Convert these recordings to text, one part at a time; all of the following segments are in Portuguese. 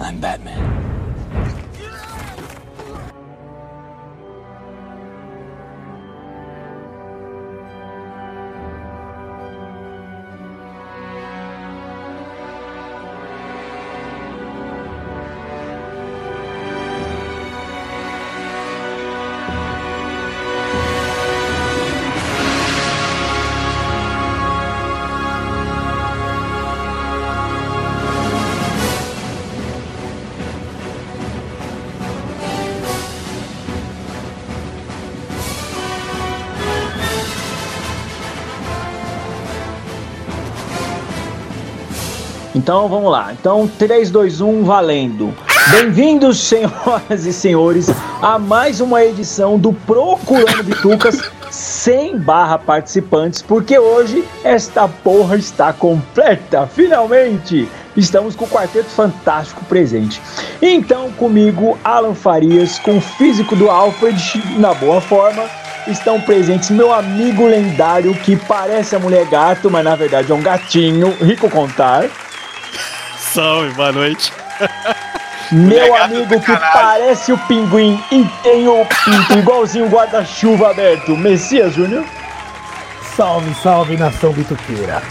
I'm Batman. Então vamos lá. Então 3, 2, 1, valendo. Bem-vindos, senhoras e senhores, a mais uma edição do Procurando Bitucas sem barra participantes, porque hoje esta porra está completa, finalmente! Estamos com o Quarteto Fantástico presente. Então, comigo, Alan Farias, com o físico do Alfred, na boa forma, estão presentes meu amigo lendário, que parece a mulher gato, mas na verdade é um gatinho, Rico Contar. Salve, boa noite. Meu amigo que parece o pinguim e tem o pinto igualzinho o guarda-chuva aberto, Messias Júnior. Salve, salve, nação bituqueira.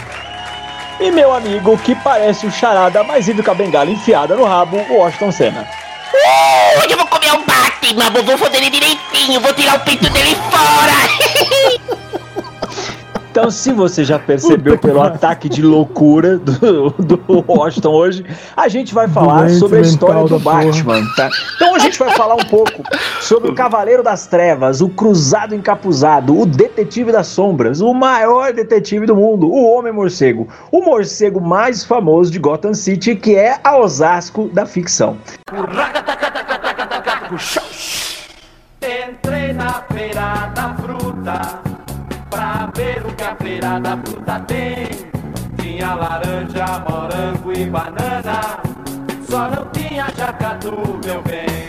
E meu amigo que parece o charada mais vivo com a bengala enfiada no rabo, o Washington Senna. Uh, eu vou comer um Batman, vou fazer ele direitinho, vou tirar o pinto dele fora. Então, se você já percebeu pelo ataque de loucura do, do Washington hoje, a gente vai falar Doente sobre a história do Batman, tá? Então a gente vai falar um pouco sobre o Cavaleiro das Trevas, o Cruzado Encapuzado, o Detetive das Sombras, o maior detetive do mundo, o Homem Morcego, o morcego mais famoso de Gotham City, que é a Osasco da ficção. Entrei na feira da fruta o que a feira da fruta tem. Tinha laranja, morango e banana, só não tinha jacatu, meu bem.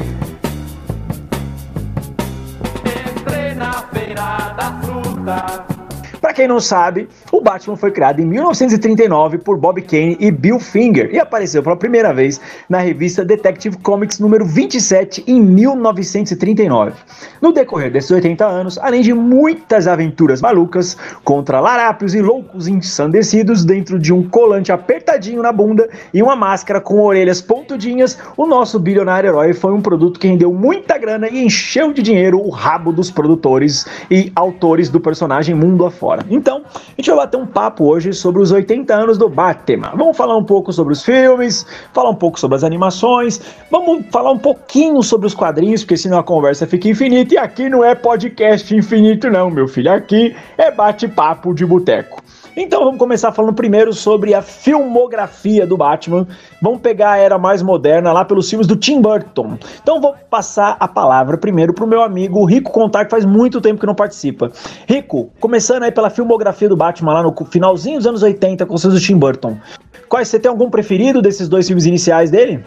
Entrei na feira da fruta para quem não sabe, o Batman foi criado em 1939 por Bob Kane e Bill Finger e apareceu pela primeira vez na revista Detective Comics número 27 em 1939. No decorrer desses 80 anos, além de muitas aventuras malucas contra larápios e loucos ensandecidos dentro de um colante apertadinho na bunda e uma máscara com orelhas pontudinhas, o nosso bilionário herói foi um produto que rendeu muita grana e encheu de dinheiro o rabo dos produtores e autores do personagem mundo afora fora. Então, a gente vai bater um papo hoje sobre os 80 anos do Batman. Vamos falar um pouco sobre os filmes, falar um pouco sobre as animações, vamos falar um pouquinho sobre os quadrinhos, porque senão a conversa fica infinita. E aqui não é podcast infinito, não, meu filho. Aqui é bate-papo de boteco. Então vamos começar falando primeiro sobre a filmografia do Batman. Vamos pegar a era mais moderna lá pelos filmes do Tim Burton. Então vou passar a palavra primeiro para o meu amigo Rico Contar, que faz muito tempo que não participa. Rico, começando aí pela filmografia do Batman lá no finalzinho dos anos 80 com os filmes do Tim Burton. Quais você tem algum preferido desses dois filmes iniciais dele?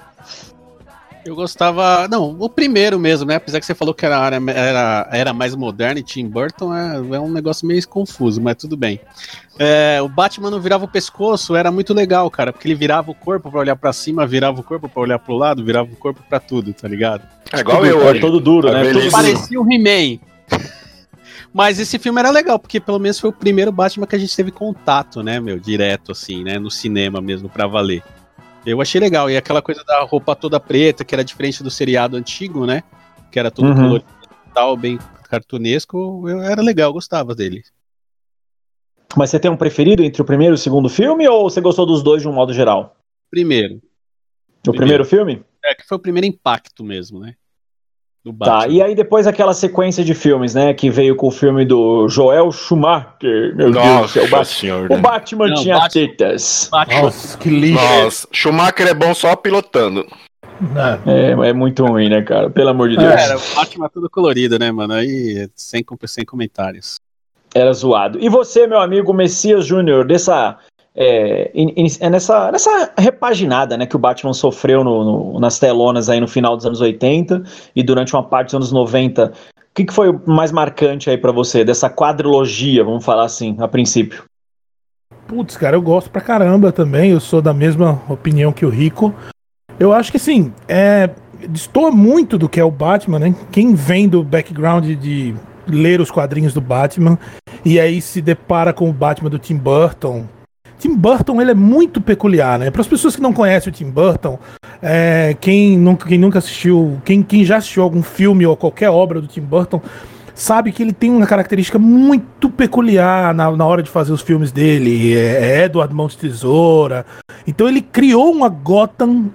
Eu gostava. Não, o primeiro mesmo, né? Apesar que você falou que era, era, era mais moderno e Tim Burton é, é um negócio meio confuso, mas tudo bem. É, o Batman não virava o pescoço, era muito legal, cara, porque ele virava o corpo para olhar para cima, virava o corpo para olhar pro lado, virava o corpo para tudo, tá ligado? É igual eu, hoje. todo duro, é né? Tudo parecia um He-Man. Mas esse filme era legal, porque pelo menos foi o primeiro Batman que a gente teve contato, né, meu, direto, assim, né, no cinema mesmo, pra valer. Eu achei legal. E aquela coisa da roupa toda preta, que era diferente do seriado antigo, né? Que era todo uhum. colorido tal, bem cartunesco. Eu, era legal, gostava dele. Mas você tem um preferido entre o primeiro e o segundo filme, ou você gostou dos dois de um modo geral? Primeiro. O primeiro, primeiro filme? É, que foi o primeiro impacto mesmo, né? Tá, e aí depois aquela sequência de filmes, né? Que veio com o filme do Joel Schumacher. Meu Nossa, Deus do céu, o, Bat senhora. o Batman Não, tinha Batman, tetas. Batman. Nossa, que lixo. Nossa, Schumacher é bom só pilotando. É, é muito ruim, né, cara? Pelo amor de Deus. Era o Batman tudo colorido, né, mano? Aí, sem, sem comentários. Era zoado. E você, meu amigo Messias Júnior, dessa é, é, nessa, nessa repaginada né, que o Batman sofreu no, no, nas telonas aí no final dos anos 80 e durante uma parte dos anos 90. O que, que foi mais marcante aí para você dessa quadrilogia, vamos falar assim, a princípio? Putz, cara, eu gosto pra caramba também. Eu sou da mesma opinião que o Rico. Eu acho que assim, é, muito do que é o Batman, né? Quem vem do background de ler os quadrinhos do Batman e aí se depara com o Batman do Tim Burton. Tim Burton ele é muito peculiar, né? Para as pessoas que não conhecem o Tim Burton, é, quem, nunca, quem nunca assistiu, quem, quem já assistiu algum filme ou qualquer obra do Tim Burton, sabe que ele tem uma característica muito peculiar na, na hora de fazer os filmes dele. É, é Edward Mão de Tesoura. Então ele criou uma Gotham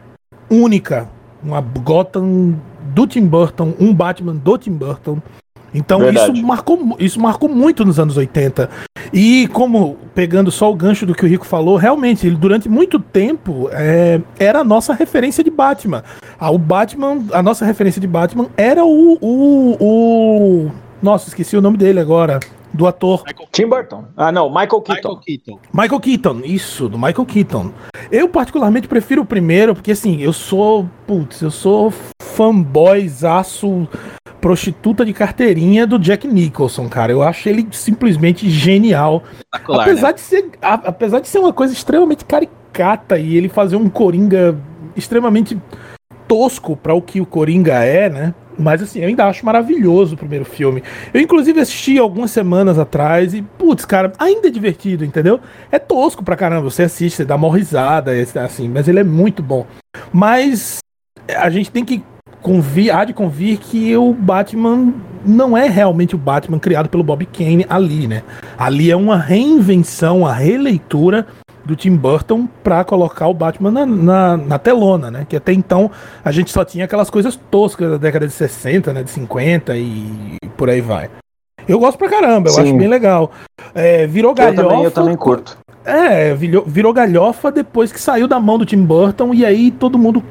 única. Uma Gotham do Tim Burton, um Batman do Tim Burton. Então isso marcou, isso marcou muito nos anos 80. E como, pegando só o gancho do que o Rico falou, realmente, ele durante muito tempo é, era a nossa referência de Batman. Ah, o Batman, a nossa referência de Batman era o, o, o. Nossa, esqueci o nome dele agora. Do ator. Michael Tim Burton. Ah, não, Michael Keaton. Michael Keaton. Michael Keaton, isso, do Michael Keaton. Eu particularmente prefiro o primeiro, porque assim, eu sou. Putz, eu sou fanboyzaço prostituta de carteirinha do Jack Nicholson, cara. Eu acho ele simplesmente genial. Apesar, né? de ser, a, apesar de ser uma coisa extremamente caricata e ele fazer um Coringa extremamente tosco para o que o Coringa é, né? Mas assim, eu ainda acho maravilhoso o primeiro filme. Eu, inclusive, assisti algumas semanas atrás e, putz, cara, ainda é divertido, entendeu? É tosco pra caramba. Você assiste, você dá uma risada, assim, mas ele é muito bom. Mas a gente tem que convir, há de convir que o Batman não é realmente o Batman criado pelo Bob Kane ali, né? Ali é uma reinvenção, a releitura do Tim Burton para colocar o Batman na, na, na, telona, né? Que até então a gente só tinha aquelas coisas toscas da década de 60, né? De 50 e, e por aí vai. Eu gosto pra caramba, eu Sim. acho bem legal. É, virou galhofa. Eu também, eu também curto. É, virou, virou galhofa depois que saiu da mão do Tim Burton e aí todo mundo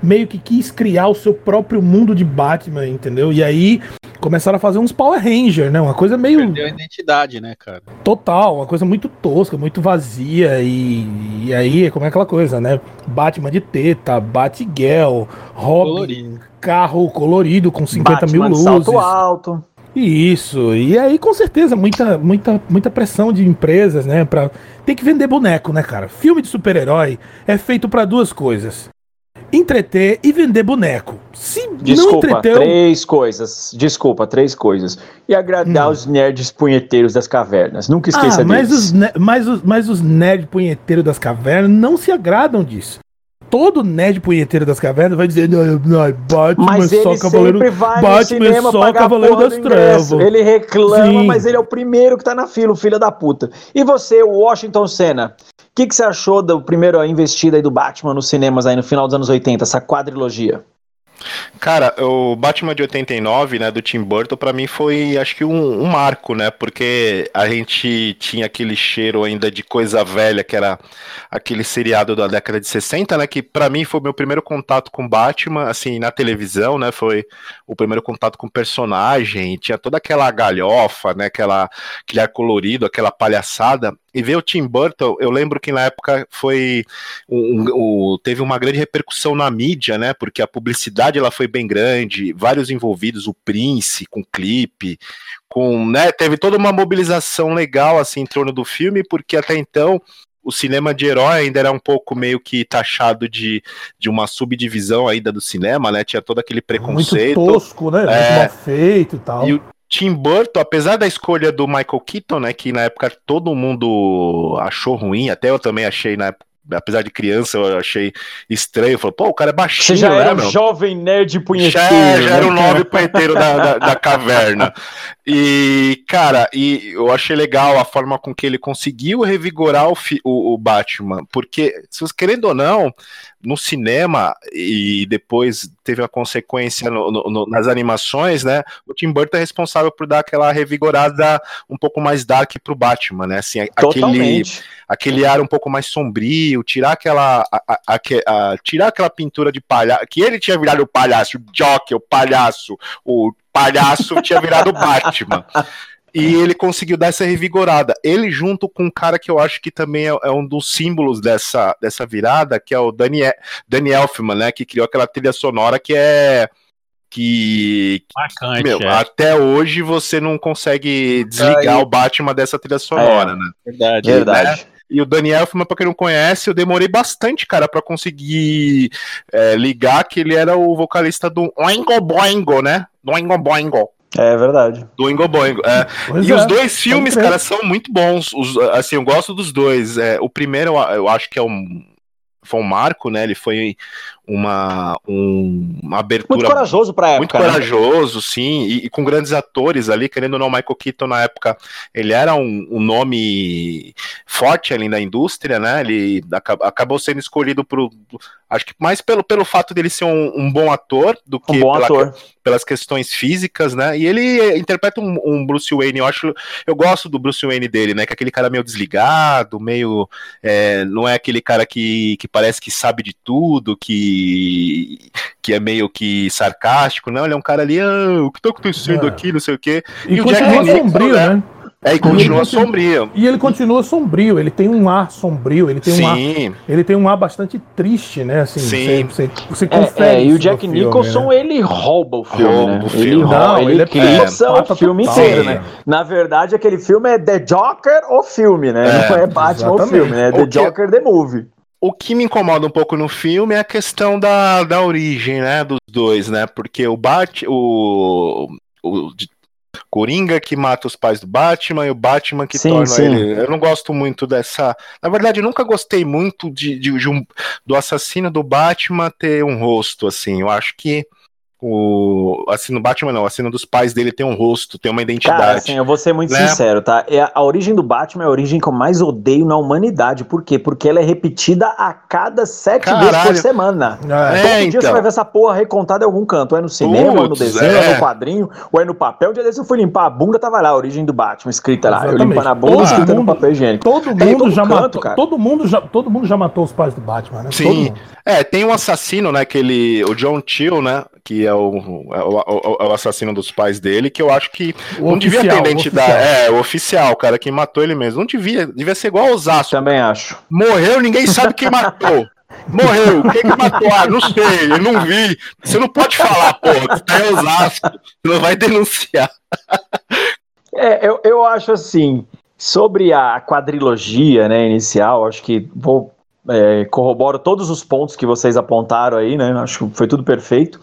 meio que quis criar o seu próprio mundo de Batman, entendeu? E aí começaram a fazer uns Power Ranger, né? Uma coisa meio. Perdeu a identidade, né, cara? Total, uma coisa muito tosca, muito vazia. E, e aí, como é aquela coisa, né? Batman de teta, Batgirl, Robin, colorido. carro colorido com 50 Batman mil luzes. Salto alto. Isso, e aí com certeza muita, muita, muita pressão de empresas, né, para tem que vender boneco, né, cara? Filme de super-herói é feito para duas coisas: entreter e vender boneco. Se Desculpa, não entreteu... três coisas. Desculpa, três coisas. E agradar hum. os nerds punheteiros das cavernas. Nunca esqueça ah, mas deles. Os mas, os, mas os nerds punheteiros das cavernas não se agradam disso todo nerd punheteiro das cavernas vai dizer, não, não Batman mas é só Cavaleiro, Batman é só Cavaleiro das Trevas. Ele reclama, Sim. mas ele é o primeiro que tá na fila, o filho da puta. E você, Washington Senna, o que, que você achou do primeiro investida aí do Batman nos cinemas aí no final dos anos 80, essa quadrilogia? Cara, o Batman de 89, né, do Tim Burton, para mim foi, acho que um, um, marco, né, porque a gente tinha aquele cheiro ainda de coisa velha, que era aquele seriado da década de 60, né, que para mim foi meu primeiro contato com Batman, assim, na televisão, né, foi o primeiro contato com o personagem, tinha toda aquela galhofa, né, aquela, aquele ar colorido, aquela palhaçada, e ver o Tim Burton, eu lembro que na época foi um, um, teve uma grande repercussão na mídia, né? Porque a publicidade ela foi bem grande, vários envolvidos, o Prince com clipe, com, né? Teve toda uma mobilização legal assim em torno do filme, porque até então o cinema de herói ainda era um pouco meio que taxado de, de uma subdivisão ainda do cinema, né? Tinha todo aquele preconceito. Muito tosco, né? É, Muito mal feito e tal. E o, Tim Burton, apesar da escolha do Michael Keaton, né, que na época todo mundo achou ruim, até eu também achei na época apesar de criança, eu achei estranho. Falei, pô, o cara é baixinho. Você já né, era um jovem nerd punheteiro. Já, já era o né, nove punheteiro da, da, da, caverna. E, cara, e eu achei legal a forma com que ele conseguiu revigorar o, o, o Batman. Porque, se você querendo ou não, no cinema e depois teve a consequência no, no, nas animações, né? O Tim Burton é responsável por dar aquela revigorada um pouco mais dark pro Batman, né? Assim, aquele, aquele ar um pouco mais sombrio, tirar aquela a, a, a, tirar aquela pintura de palhaço, que ele tinha virado o palhaço, o Joker, o palhaço, o palhaço tinha virado o Batman. E ele conseguiu dar essa revigorada. Ele, junto com um cara que eu acho que também é, é um dos símbolos dessa, dessa virada, que é o Daniel, Danny Elfman, né? Que criou aquela trilha sonora que é. Que, Marcante, meu, é. até hoje você não consegue desligar o Batman dessa trilha sonora, é, né? Verdade, verdade. E o Daniel Elfman, pra quem não conhece, eu demorei bastante, cara, para conseguir é, ligar que ele era o vocalista do Oingo Boingo, né? Do Oingo Boingo. É verdade. Do Oingo Boingo. É. E é, os dois filmes, cara, são muito bons. Os, assim, eu gosto dos dois. É, o primeiro, eu, eu acho que é um. Foi um marco, né? Ele foi uma, um- uma abertura Muito corajoso muito época. né? corajoso, sim, e, e com grandes atores ali, querendo ou não, Michael Keaton na época, ele era um, um nome forte ali na indústria, né? Ele aca- acabou sendo escolhido pro, acho que mais pelo, pelo fato dele ser um, um bom ator do que Um bom pela- ator. pelas questões físicas, né? E ele interpreta um, um Bruce Wayne, eu acho, eu gosto do Bruce Wayne dele, né? Que é aquele cara meio desligado, meio, é, não é aquele cara que, que parece que sabe de tudo, que, que é meio que sarcástico, não, ele é um cara ali, ah, o que tá acontecendo É. aqui, não sei o quê. E, E o Jack continua Nicholson, sombrio, né? né? É, e ele continua continua- sombrio. E ele continua sombrio, ele tem um ar sombrio, ele tem um ar, Sim, ele tem um ar bastante triste, né? Assim, Sim. Você, você, você É, confere é, e o Jack filme, Nicholson, né? ele rouba o filme, Rouba né? o filme. Ele, rouba, Não, ele, ele é eclipsa pata o filme total, inteiro, né? né? Na verdade, aquele filme é The Joker, o filme, né? É, Não é Batman, o exatamente. filme, né? The O que- Joker, the movie. O que me incomoda um pouco no filme é a questão da, da origem, né, dos dois, né? Porque o Bat, o, o Coringa que mata os pais do Batman e o Batman que Sim, torna sim. ele. Eu não gosto muito dessa. Na verdade, eu nunca gostei muito de, de- de um- do assassino do Batman ter um rosto assim. Eu acho que o assassino do Batman não, o assassino dos pais dele tem um rosto, tem uma identidade. Cara, assim, eu vou ser muito né? sincero, tá? É a, a origem do Batman é a origem que eu mais odeio na humanidade. Por quê? Porque ela é repetida a cada sete vezes por Caralho. semana. É, É, Todo dia então. você vai ver essa porra recontada em algum canto. Ou é no cinema, ou é no Putz, desenho, ou é é. no quadrinho, ou é no papel. Um dia desse eu fui limpar a bunda, tava lá, a origem do Batman, escrita lá. Eu Exatamente. limpando a bunda, Todo escrita no mundo- papel higiênico. Todo mundo todo já canto, matou. cara. Todo mundo já, todo mundo já matou os pais do Batman, né? Sim. Todo mundo. É, tem um assassino, né? Que ele, o John Till, né? Que é o, é o, o- é o assassino dos pais dele, que eu acho que O não devia ter oficial, o identidade. oficial. É, o oficial, o cara que matou ele mesmo. Não devia, devia ser igual ao Osasco. Também acho. Morreu, ninguém sabe quem matou. Morreu, quem que matou? Ah, não sei, eu não vi. Você não pode falar, porra, tá em Osasco, você não vai denunciar. É, eu, eu acho assim, sobre a quadrilogia, né, inicial, acho que vou é, corroboro todos os pontos que vocês apontaram aí, né? Acho que foi tudo perfeito.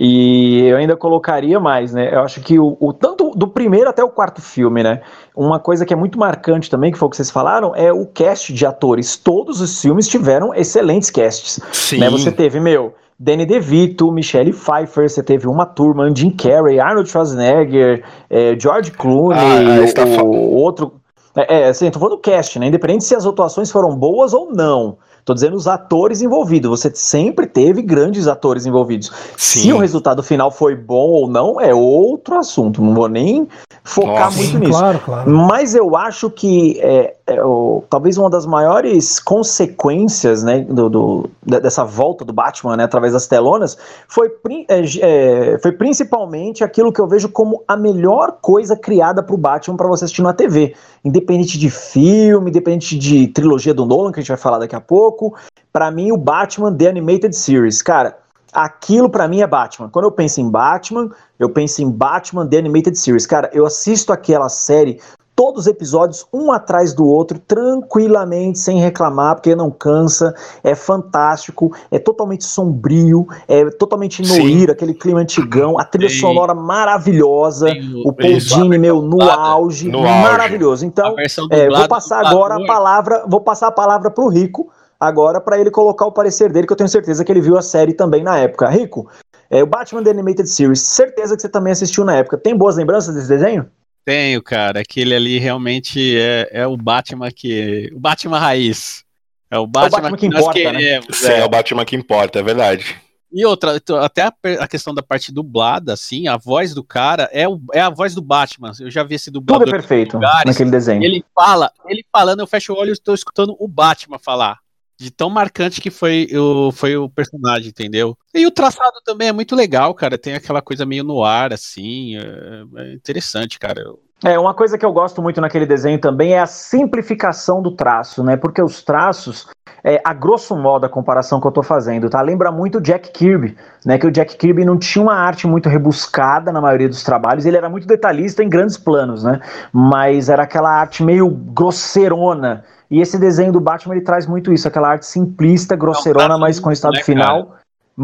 E eu ainda colocaria mais, né? Eu acho que o, o- tanto do primeiro até o quarto filme, né? Uma coisa que é muito marcante também, que foi o que vocês falaram, é o cast de atores. Todos os filmes tiveram excelentes casts. Sim, Né? Você teve, meu, Danny DeVito, Michelle Pfeiffer, você teve Uma Turma, Jim Carrey, Arnold Schwarzenegger, eh, George Clooney, Ah, está o, o outro... É, é, assim, tô falando do cast, né? Independente se as atuações foram boas ou não. Tô dizendo os atores envolvidos. Você sempre teve grandes atores envolvidos. Se Sim. o resultado final foi bom ou não, é outro assunto. Não vou nem focar Nossa. muito Sim, nisso. claro, claro. Mas eu acho que é, é, o- talvez uma das maiores consequências né, do, do- de- dessa volta do Batman né, através das telonas foi, é, é, foi principalmente aquilo que eu vejo como a melhor coisa criada para o Batman para você assistir na TV. Independente de filme, independente de trilogia do Nolan, que a gente vai falar daqui a pouco. Para mim, o Batman The Animated Series, cara. Aquilo pra mim é Batman. Quando eu penso em Batman, eu penso em Batman The Animated Series. Cara, eu assisto aquela série, todos os episódios, um atrás do outro, tranquilamente, sem reclamar, porque não cansa. É fantástico, é totalmente sombrio, é totalmente Sim. noir, aquele clima antigão, a trilha Tem- sonora maravilhosa, Tem o Paul isso, Dini, meu, no dublada, auge, no maravilhoso. Então, é, vou passar agora a palavra, vou passar a palavra pro Rico agora para ele colocar o parecer dele, que eu tenho certeza que ele viu a série também na época. Rico, é, o Batman The Animated Series, certeza que você também assistiu na época. Tem boas lembranças desse desenho? Tenho, cara. Aquele ali realmente é, é o Batman que. O Batman raiz. É o Batman, Batman que nós importa, né? queremos. Sim, é. é o Batman que importa, é verdade. E outra, até a, questão da parte dublada, assim, a voz do cara é, o- é a voz do Batman. Eu já vi esse Tudo é perfeito lugares, naquele desenho. Ele fala, ele falando, eu fecho o olho e estou escutando o Batman falar. De tão marcante que foi o, foi o personagem, entendeu? E o traçado também é muito legal, cara. Tem aquela coisa meio no ar, assim. É, é interessante, cara. Eu- É, uma coisa que eu gosto muito naquele desenho também é a simplificação do traço, né? Porque os traços, é, a grosso modo, a comparação que eu tô fazendo, tá? Lembra muito o Jack Kirby, né? Que o Jack Kirby não tinha uma arte muito rebuscada na maioria dos trabalhos, ele era muito detalhista em grandes planos, né? Mas era aquela arte meio grosseirona. E esse desenho do Batman ele traz muito isso, aquela arte simplista, grosseirona, mas com o estado né, final. Cara?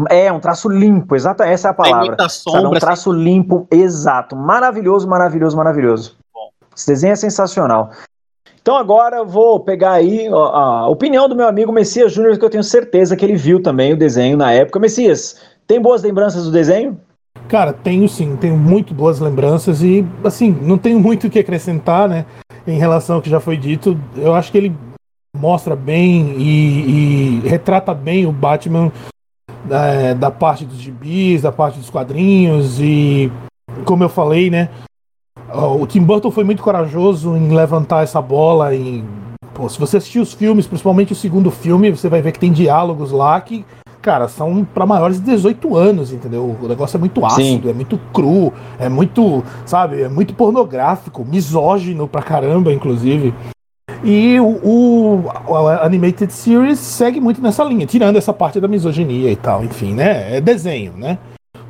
É, um traço limpo, exato, essa é a palavra. Tem sombra, sabe? É um traço assim. limpo, exato. Maravilhoso, maravilhoso, maravilhoso. Bom. Esse desenho é sensacional. Então agora eu vou pegar aí a opinião do meu amigo Messias Júnior, que eu tenho certeza que ele viu também o desenho na época. Messias, tem boas lembranças do desenho? Cara, tenho sim, tenho muito boas lembranças e, assim, não tenho muito o que acrescentar, né, em relação ao que já foi dito. Eu acho que ele mostra bem e, e retrata bem o Batman da, da parte dos gibis, da parte dos quadrinhos e como eu falei, né? O Tim Burton foi muito corajoso em levantar essa bola e pô, se você assistir os filmes, principalmente o segundo filme, você vai ver que tem diálogos lá que, cara, são para maiores de 18 anos, entendeu? O negócio é muito ácido, Sim. é muito cru, é muito, sabe, é muito pornográfico, misógino pra caramba, inclusive. E o, o, Animated Series segue muito nessa linha, tirando essa parte da misoginia e tal, enfim, né? É desenho, né?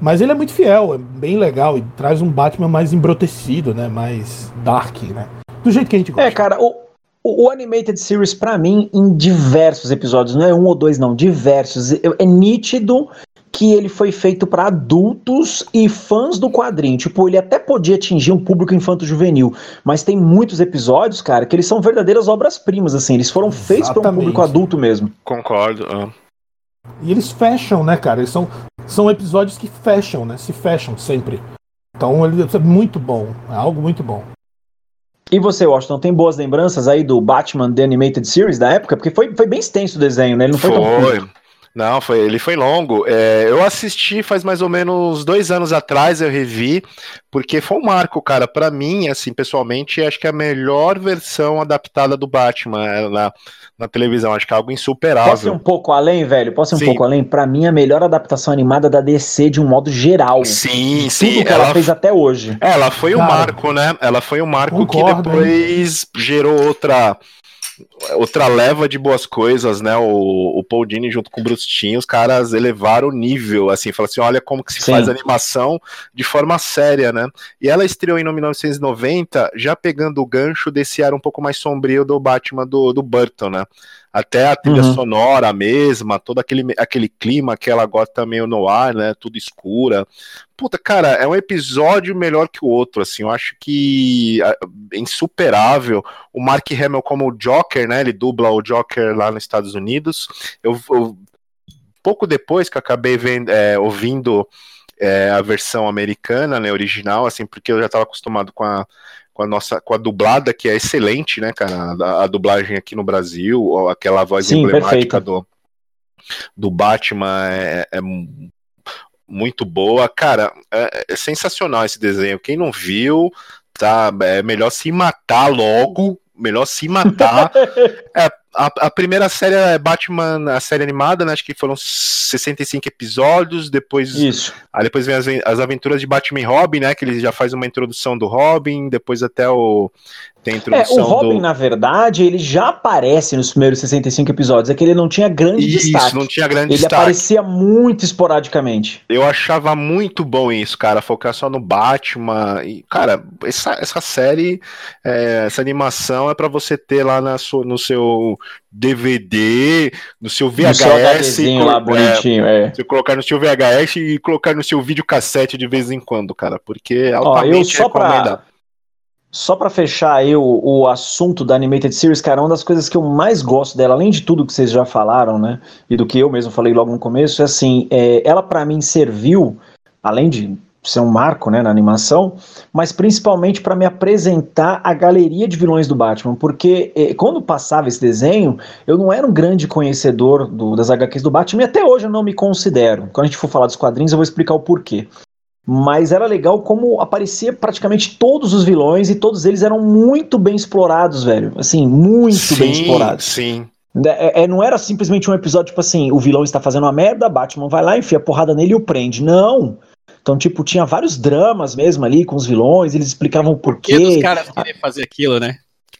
Mas ele é muito fiel, é bem legal e traz um Batman mais embrotecido, né? Mais dark, né? Do jeito que a gente gosta. É, cara, o, o, Animated Series, para mim, em diversos episódios, não é um ou dois, não, diversos, é, é nítido que ele foi feito para adultos e fãs do quadrinho. Tipo, ele até podia atingir um público infanto-juvenil, mas tem muitos episódios, cara, que eles são verdadeiras obras-primas, assim. Eles foram feitos para um público adulto mesmo. Concordo. Ah. E eles fecham, né, cara? Eles são, são episódios que fecham, né? Se fecham sempre. Então ele é muito bom. É algo muito bom. E você, Washington, tem boas lembranças aí do Batman The Animated Series da época? Porque foi, foi bem extenso o desenho, né? Ele não foi, foi. tão. Não, foi, ele foi longo. É, eu assisti faz mais ou menos dois anos atrás, eu revi, porque foi um marco, cara. Para mim, assim, pessoalmente, acho que é a melhor versão adaptada do Batman é, na, na televisão. Acho que é algo insuperável. Posso ir um pouco além, velho? Posso ir um Sim. pouco além? Para mim, a melhor adaptação animada da DC de um modo geral. Sim, sim. Tudo que ela, ela fez até hoje. Ela foi o um marco, né? Ela foi o um marco Concordo, que depois hein? gerou outra outra leva de boas coisas, né? O, o Paul Dini junto com o Bruce Timm, os caras elevaram o nível, assim, falaram assim, olha como que se Sim. faz animação de forma séria, né? E ela estreou em 1990, já pegando o gancho desse ar um pouco mais sombrio do Batman do, do Burton, né? Até a trilha uhum. sonora mesma, todo aquele, aquele clima, aquela gota meio no ar, né? Tudo escura. Puta, cara, é um episódio melhor que o outro, assim. Eu acho que é insuperável. O Mark Hamill como o Joker, né? Ele dubla o Joker lá nos Estados Unidos. Eu, eu pouco depois que acabei vendo, é, ouvindo é, a versão americana, né, original, assim, porque eu já estava acostumado com a com a nossa, com a dublada, que é excelente, né, cara? A, a dublagem aqui no Brasil, aquela voz Sim, emblemática do, do Batman é, é, muito boa. Cara, é, é, sensacional esse desenho. Quem não viu, tá? É melhor se matar logo. Melhor se matar. é, a, a, primeira série é Batman, a série animada, né? Acho que foram 65 episódios. Depois, Isso. Aí depois vem as, as aventuras de Batman e Robin, né? Que ele já faz uma introdução do Robin, depois até o tem é, o Robin, do... na verdade, ele já aparece nos primeiros 65 episódios, é que ele não tinha grande isso, destaque. não tinha grande ele destaque. Ele aparecia muito esporadicamente. Eu achava muito bom isso, cara, focar só no Batman. E, cara, essa, essa série, é, essa animação é para você ter lá na sua, no seu DVD, no seu VHS. No lá, bonitinho, é, é. Você colocar no seu VHS e colocar no seu videocassete de vez em quando, cara, porque é altamente Ó, eu só pra, só para fechar aí o, o, assunto da Animated Series, cara, uma das coisas que eu mais gosto dela, além de tudo que vocês já falaram, né, e do que eu mesmo falei logo no começo, é assim, é, ela para mim serviu, além de ser um marco, né, na animação, mas principalmente para me apresentar a galeria de vilões do Batman, porque é, quando passava esse desenho, eu não era um grande conhecedor do, das HQs do Batman e até hoje eu não me considero. Quando a gente for falar dos quadrinhos, eu vou explicar o porquê. Mas era legal como aparecia praticamente todos os vilões e todos eles eram muito bem explorados, velho. Assim, muito sim, bem explorados. Sim. É, é, não era simplesmente um episódio tipo assim, o vilão está fazendo uma merda, Batman vai lá, enfia a porrada nele e o prende. Não. Então, tipo, tinha vários dramas mesmo ali com os vilões, eles explicavam o porquê. Por que os caras queriam fazer aquilo, né?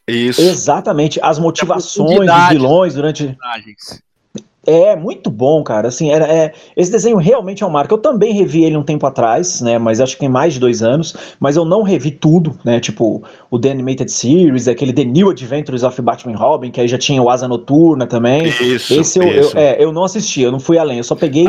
Isso. Exatamente, as motivações dos vilões durante. É, muito bom, cara. Assim, era, é, esse desenho realmente é um marco. Eu também revi ele um tempo atrás, né? Mas acho que tem mais de dois anos. Mas eu não revi tudo, né? Tipo, o The Animated Series, aquele The New Adventures of Batman Robin, que aí já tinha o Asa Noturna também. Isso. Esse eu, isso. eu, é, eu não assisti, eu não fui além. Eu só peguei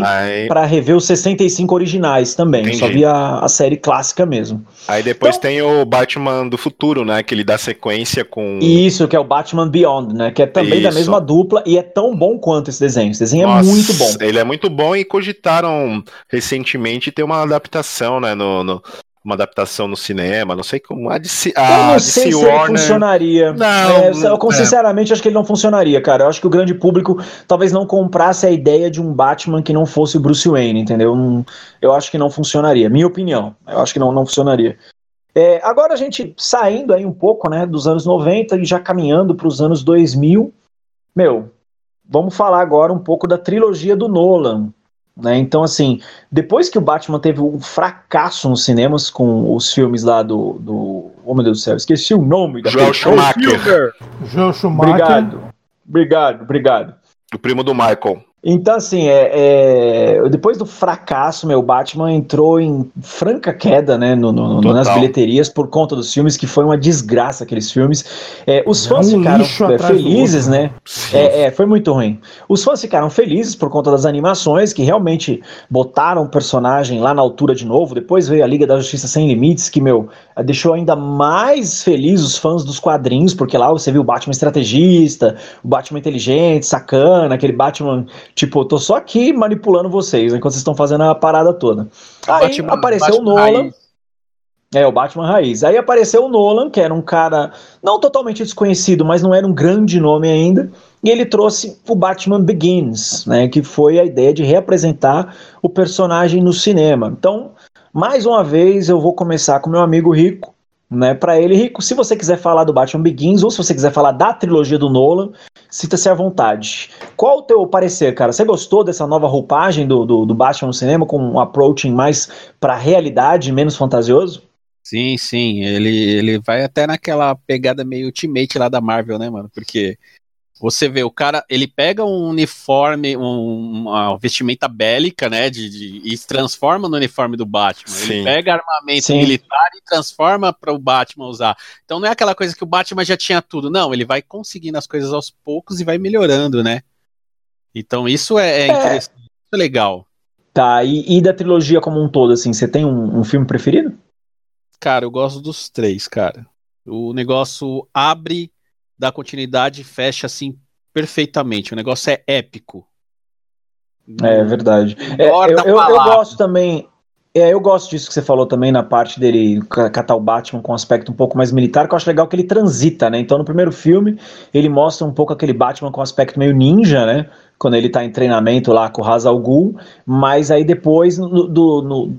para rever os 65 originais também. Entendi. Só vi a, a, série clássica mesmo. Aí depois então, tem o Batman do futuro, né? Que ele dá sequência com. Isso, que é o Batman Beyond, né? Que é também isso. da mesma dupla e é tão bom quanto esse desenho. Esse desenho é Nossa, é muito bom. Ele é muito bom e cogitaram recentemente ter uma adaptação, né? No, no uma adaptação no cinema, não sei como. A DC, a eu não sei se ele funcionaria. Não, é, eu, sinceramente, é. acho que ele não funcionaria, cara. Eu acho que o grande público talvez não comprasse a ideia de um Batman que não fosse o Bruce Wayne, entendeu? Eu acho que não funcionaria. Minha opinião. Eu acho que não, não funcionaria. É, agora a gente saindo aí um pouco, né, dos anos 90 e já caminhando para os anos 2000, meu, vamos falar agora um pouco da trilogia do Nolan. Né? Então, assim, depois que o Batman teve um fracasso nos cinemas com os filmes lá do. do oh meu Deus do céu, esqueci o nome da Joel Schumacher. Joel Schumacher. Obrigado, obrigado, obrigado. O primo do Michael. Então, assim, é, é, depois do fracasso, meu, Batman entrou em franca queda, né, no, no, nas bilheterias por conta dos filmes, que foi uma desgraça aqueles filmes. É, os fãs um ficaram é, felizes, né? É, é, foi muito ruim. Os fãs ficaram felizes por conta das animações, que realmente botaram o personagem lá na altura de novo. Depois veio a Liga da Justiça Sem Limites, que, meu, deixou ainda mais feliz os fãs dos quadrinhos, porque lá você viu o Batman estrategista, o Batman inteligente, sacana, aquele Batman Tipo, eu tô só aqui manipulando vocês enquanto vocês estão fazendo a parada toda. Aí Batman, apareceu Batman o Nolan. Raiz. É, o Batman Raiz. Aí apareceu o Nolan, que era um cara não totalmente desconhecido, mas não era um grande nome ainda. E ele trouxe o Batman Begins, né? Que foi a ideia de reapresentar o personagem no cinema. Então, mais uma vez, eu vou começar com meu amigo Rico, né, para ele, Rico, se você quiser falar do Batman Begins ou se você quiser falar da trilogia do Nolan, sinta-se à vontade. Qual o teu parecer, cara? Você gostou dessa nova roupagem do, do, do Batman no cinema com um approaching mais para realidade, menos fantasioso? Sim, sim, ele, ele vai até naquela pegada meio ultimate lá da Marvel, né, mano? Porque você vê, o cara, ele pega um uniforme, um, uma vestimenta bélica, né, de, de, e se transforma no uniforme do Batman. Sim. Ele pega armamento Sim. militar e transforma para o Batman usar. Então não é aquela coisa que o Batman já tinha tudo, não, ele vai conseguindo as coisas aos poucos e vai melhorando, né? Então isso é, é, é. interessante, isso é legal. Tá, e, e, da trilogia como um todo, assim, você tem um, um filme preferido? Cara, eu gosto dos três, cara. O negócio abre da continuidade fecha assim perfeitamente. O negócio é épico. É, é verdade. É, eu, eu, eu, gosto também. É, eu gosto disso que você falou também na parte dele catar o Batman com um aspecto um pouco mais militar, que eu acho legal que ele transita, né? Então no primeiro filme ele mostra um pouco aquele Batman com um aspecto meio ninja, né? Quando ele tá em treinamento lá com o Ra's al Ghul, mas aí depois, no, do, no,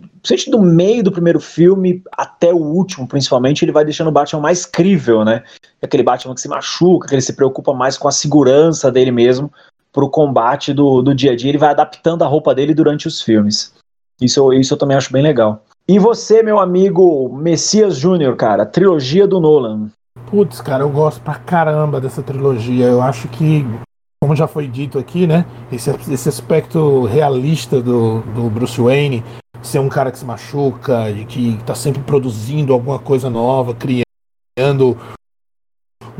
do meio do primeiro filme até o último, principalmente, ele vai deixando o Batman mais crível, né? Aquele Batman que se machuca, que ele se preocupa mais com a segurança dele mesmo pro combate do, do dia a dia. Ele vai adaptando a roupa dele durante os filmes. Isso, isso eu também acho bem legal. E você, meu amigo Messias Júnior, cara, trilogia do Nolan. Putz, cara, eu gosto pra caramba dessa trilogia. Eu acho que, como já foi dito aqui, né? Esse, esse aspecto realista do, do Bruce Wayne, ser um cara que se machuca e que está sempre produzindo alguma coisa nova, criando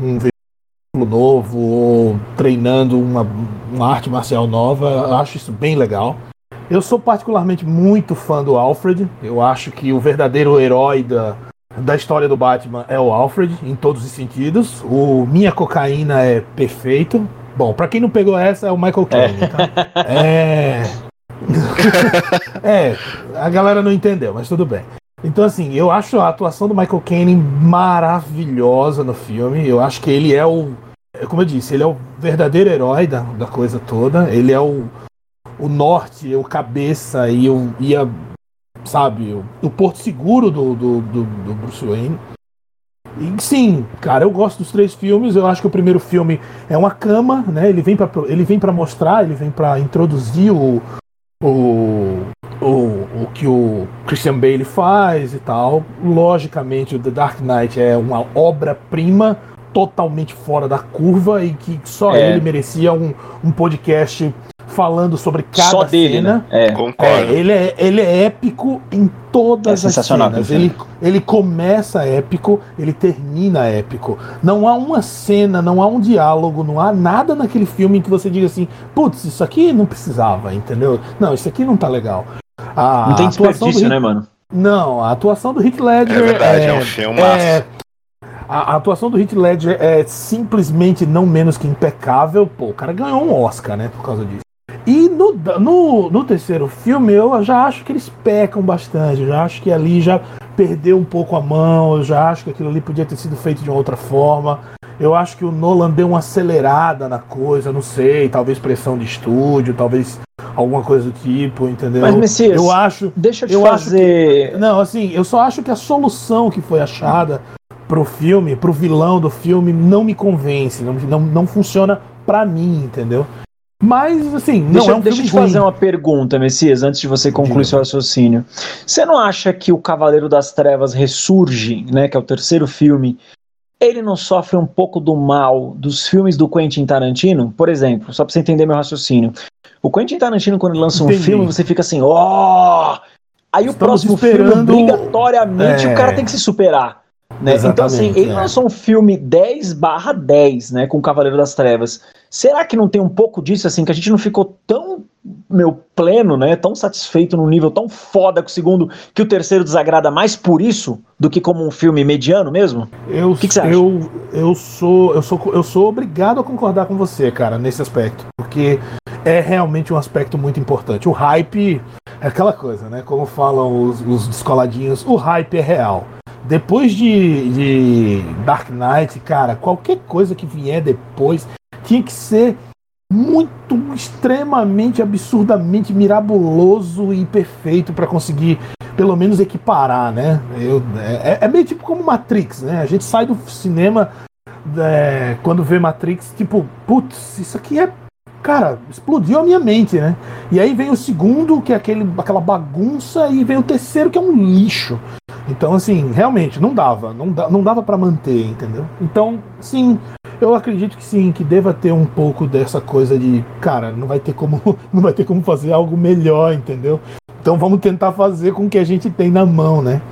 um veículo novo ou treinando uma, uma arte marcial nova. Eu acho isso bem legal. Eu sou particularmente muito fã do Alfred. Eu acho que o verdadeiro herói da, da história do Batman é o Alfred, em todos os sentidos. O Minha Cocaína é perfeito. Bom, para quem não pegou essa, é o Michael Caine. Tá? é. é, a galera não entendeu, mas tudo bem. Então, assim, eu acho a atuação do Michael Caine maravilhosa no filme. Eu acho que ele é o. Como eu disse, ele é o verdadeiro herói da, da coisa toda. Ele é o, o norte, o cabeça e, o, e a. Sabe, o, o porto seguro do, do, do, do Bruce Wayne. E sim, cara, eu gosto dos três filmes. Eu acho que o primeiro filme é uma cama, né? Ele vem para ele vem para mostrar, ele vem para introduzir o, o, o, o que o Christian Bale faz e tal. Logicamente, o The Dark Knight é uma obra-prima totalmente fora da curva e que só É. ele merecia um, um podcast falando sobre cada Só dele, cena. né? É. É, Concordo. ele é, ele é épico em todas É as sensacional cenas. Ele, ele começa épico, ele termina épico. Não há uma cena, não há um diálogo, não há nada naquele filme que você diga assim, putz, isso aqui não precisava, entendeu? Não, isso aqui não tá legal. A Não tem atuação do desperdício, Heath- né, mano? Não, a atuação do Heath Ledger É verdade, é um filmaço. é- a, a atuação do Heath Ledger é simplesmente não menos que impecável. Pô, o cara ganhou um Oscar, né, por causa disso. E no, no, no terceiro filme, eu já acho que eles pecam bastante. Eu já acho que ali já perdeu um pouco a mão. Eu já acho que aquilo ali podia ter sido feito de uma outra forma. Eu acho que o Nolan deu uma acelerada na coisa, não sei, talvez pressão de estúdio, talvez alguma coisa do tipo, entendeu? Mas, Messias, eu acho. Deixa eu te eu fazer. Não, assim, eu só acho que a solução que foi achada pro filme, pro vilão do filme, não me convence, não, não, não funciona pra mim, entendeu? Mas, assim, não deixa é um deixa eu te fazer ruim. uma pergunta, Messias, antes de você concluir seu raciocínio. Você não acha que o Cavaleiro das Trevas ressurge, né, que é o terceiro filme, ele não sofre um pouco do mal dos filmes do Quentin Tarantino? Por exemplo, só pra você entender meu raciocínio. O Quentin Tarantino, quando ele lança um Entendi. filme, você fica assim, ó... Aí o Estamos próximo esperando- filme, obrigatoriamente, É. o cara tem que se superar. Né? Então, assim, ele é. lançou um filme 10 barra 10, né, com o Cavaleiro das Trevas. Será que não tem um pouco disso, assim, que a gente não ficou tão, meu, pleno, né, tão satisfeito num nível tão foda com o segundo, que o terceiro desagrada mais por isso, do que como um filme mediano mesmo? Eu, que que eu, eu, sou, eu, sou, eu sou obrigado a concordar com você, cara, nesse aspecto. Porque é realmente um aspecto muito importante. O hype é aquela coisa, né? Como falam os, os descoladinhos, o hype é real. Depois de, de Dark Knight, cara, qualquer coisa que vier depois tinha que ser muito extremamente absurdamente mirabuloso e perfeito para conseguir pelo menos equiparar, né? Eu, é, é meio tipo como Matrix, né? A gente sai do cinema é, quando vê Matrix, tipo, putz, isso aqui é. Cara, explodiu a minha mente, né? E aí vem o segundo, que é aquele, aquela bagunça, e vem o terceiro, que é um lixo. Então, assim, realmente, não dava. Não, da- não dava para manter, entendeu? Então, sim, eu acredito que sim, que deva ter um pouco dessa coisa de, cara, não vai ter como, não vai ter como fazer algo melhor, entendeu? Então vamos tentar fazer com o que a gente tem na mão, né?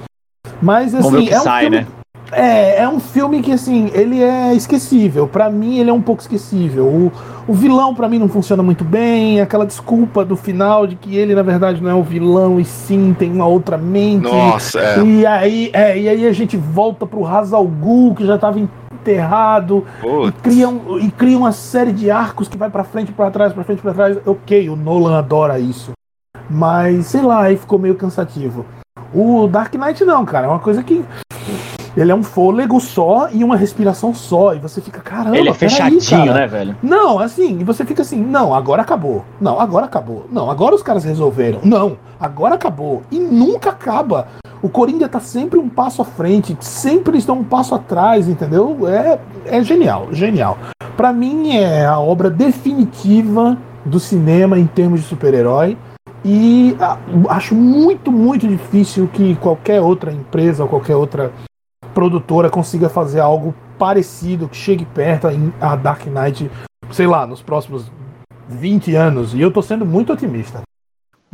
Mas assim, é um sai, filme, né? É, é um filme que assim, ele é esquecível. Pra mim ele é um pouco esquecível. O, o vilão pra mim não funciona muito bem, aquela desculpa do final de que ele na verdade não é o vilão e sim tem uma outra mente. Nossa, é. E aí, é, e aí a gente volta pro Hazal Ghul, que já estava enterrado, e Putz. cria, um- e cria uma série de arcos que vai pra frente, pra trás, pra frente, pra trás. Ok, o Nolan adora isso. Mas, sei lá, aí ficou meio cansativo. O Dark Knight não, cara, é uma coisa que. Ele é um fôlego só e uma respiração só. E você fica, caramba, Ele é fechadinho, cara. né, velho? Não, assim, e você fica assim, não, agora acabou. Não, agora acabou. Não, agora os caras resolveram. Não, agora acabou. E nunca acaba. O Coringa tá sempre um passo à frente, sempre estão um passo atrás, entendeu? É, é genial, genial. Pra mim é a obra definitiva do cinema em termos de super-herói. E ah, acho muito, muito difícil que qualquer outra empresa ou qualquer outra produtora consiga fazer algo parecido, que chegue perto a Dark Knight, sei lá, nos próximos 20 anos. E eu tô sendo muito otimista.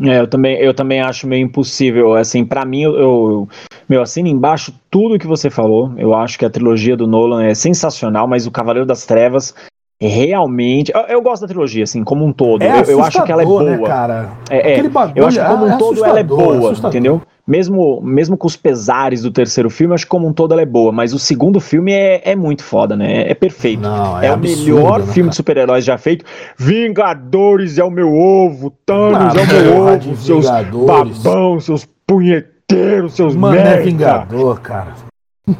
É, eu também, eu também acho meio impossível. Assim, pra mim, eu, eu meu, assino embaixo tudo que você falou. Eu acho que a trilogia do Nolan é sensacional, mas o Cavaleiro das Trevas realmente. Eu, eu gosto da trilogia, assim, como um todo. É eu, eu acho que ela é assustador, boa. né, cara? É, é. Aquele bagulho Eu acho que como é um todo ela é boa, entendeu? Mesmo, mesmo com os pesares do terceiro filme, acho que como um todo ela é boa. Mas o segundo filme é, é muito foda, né? É, é perfeito. Não, É, o absurdo, melhor né, filme cara? de super-heróis já feito. Vingadores é o meu ovo, Thanos Ah, é o meu ovo, seus babão, seus punheteiros, seus Mano, é merda. Vingador, cara.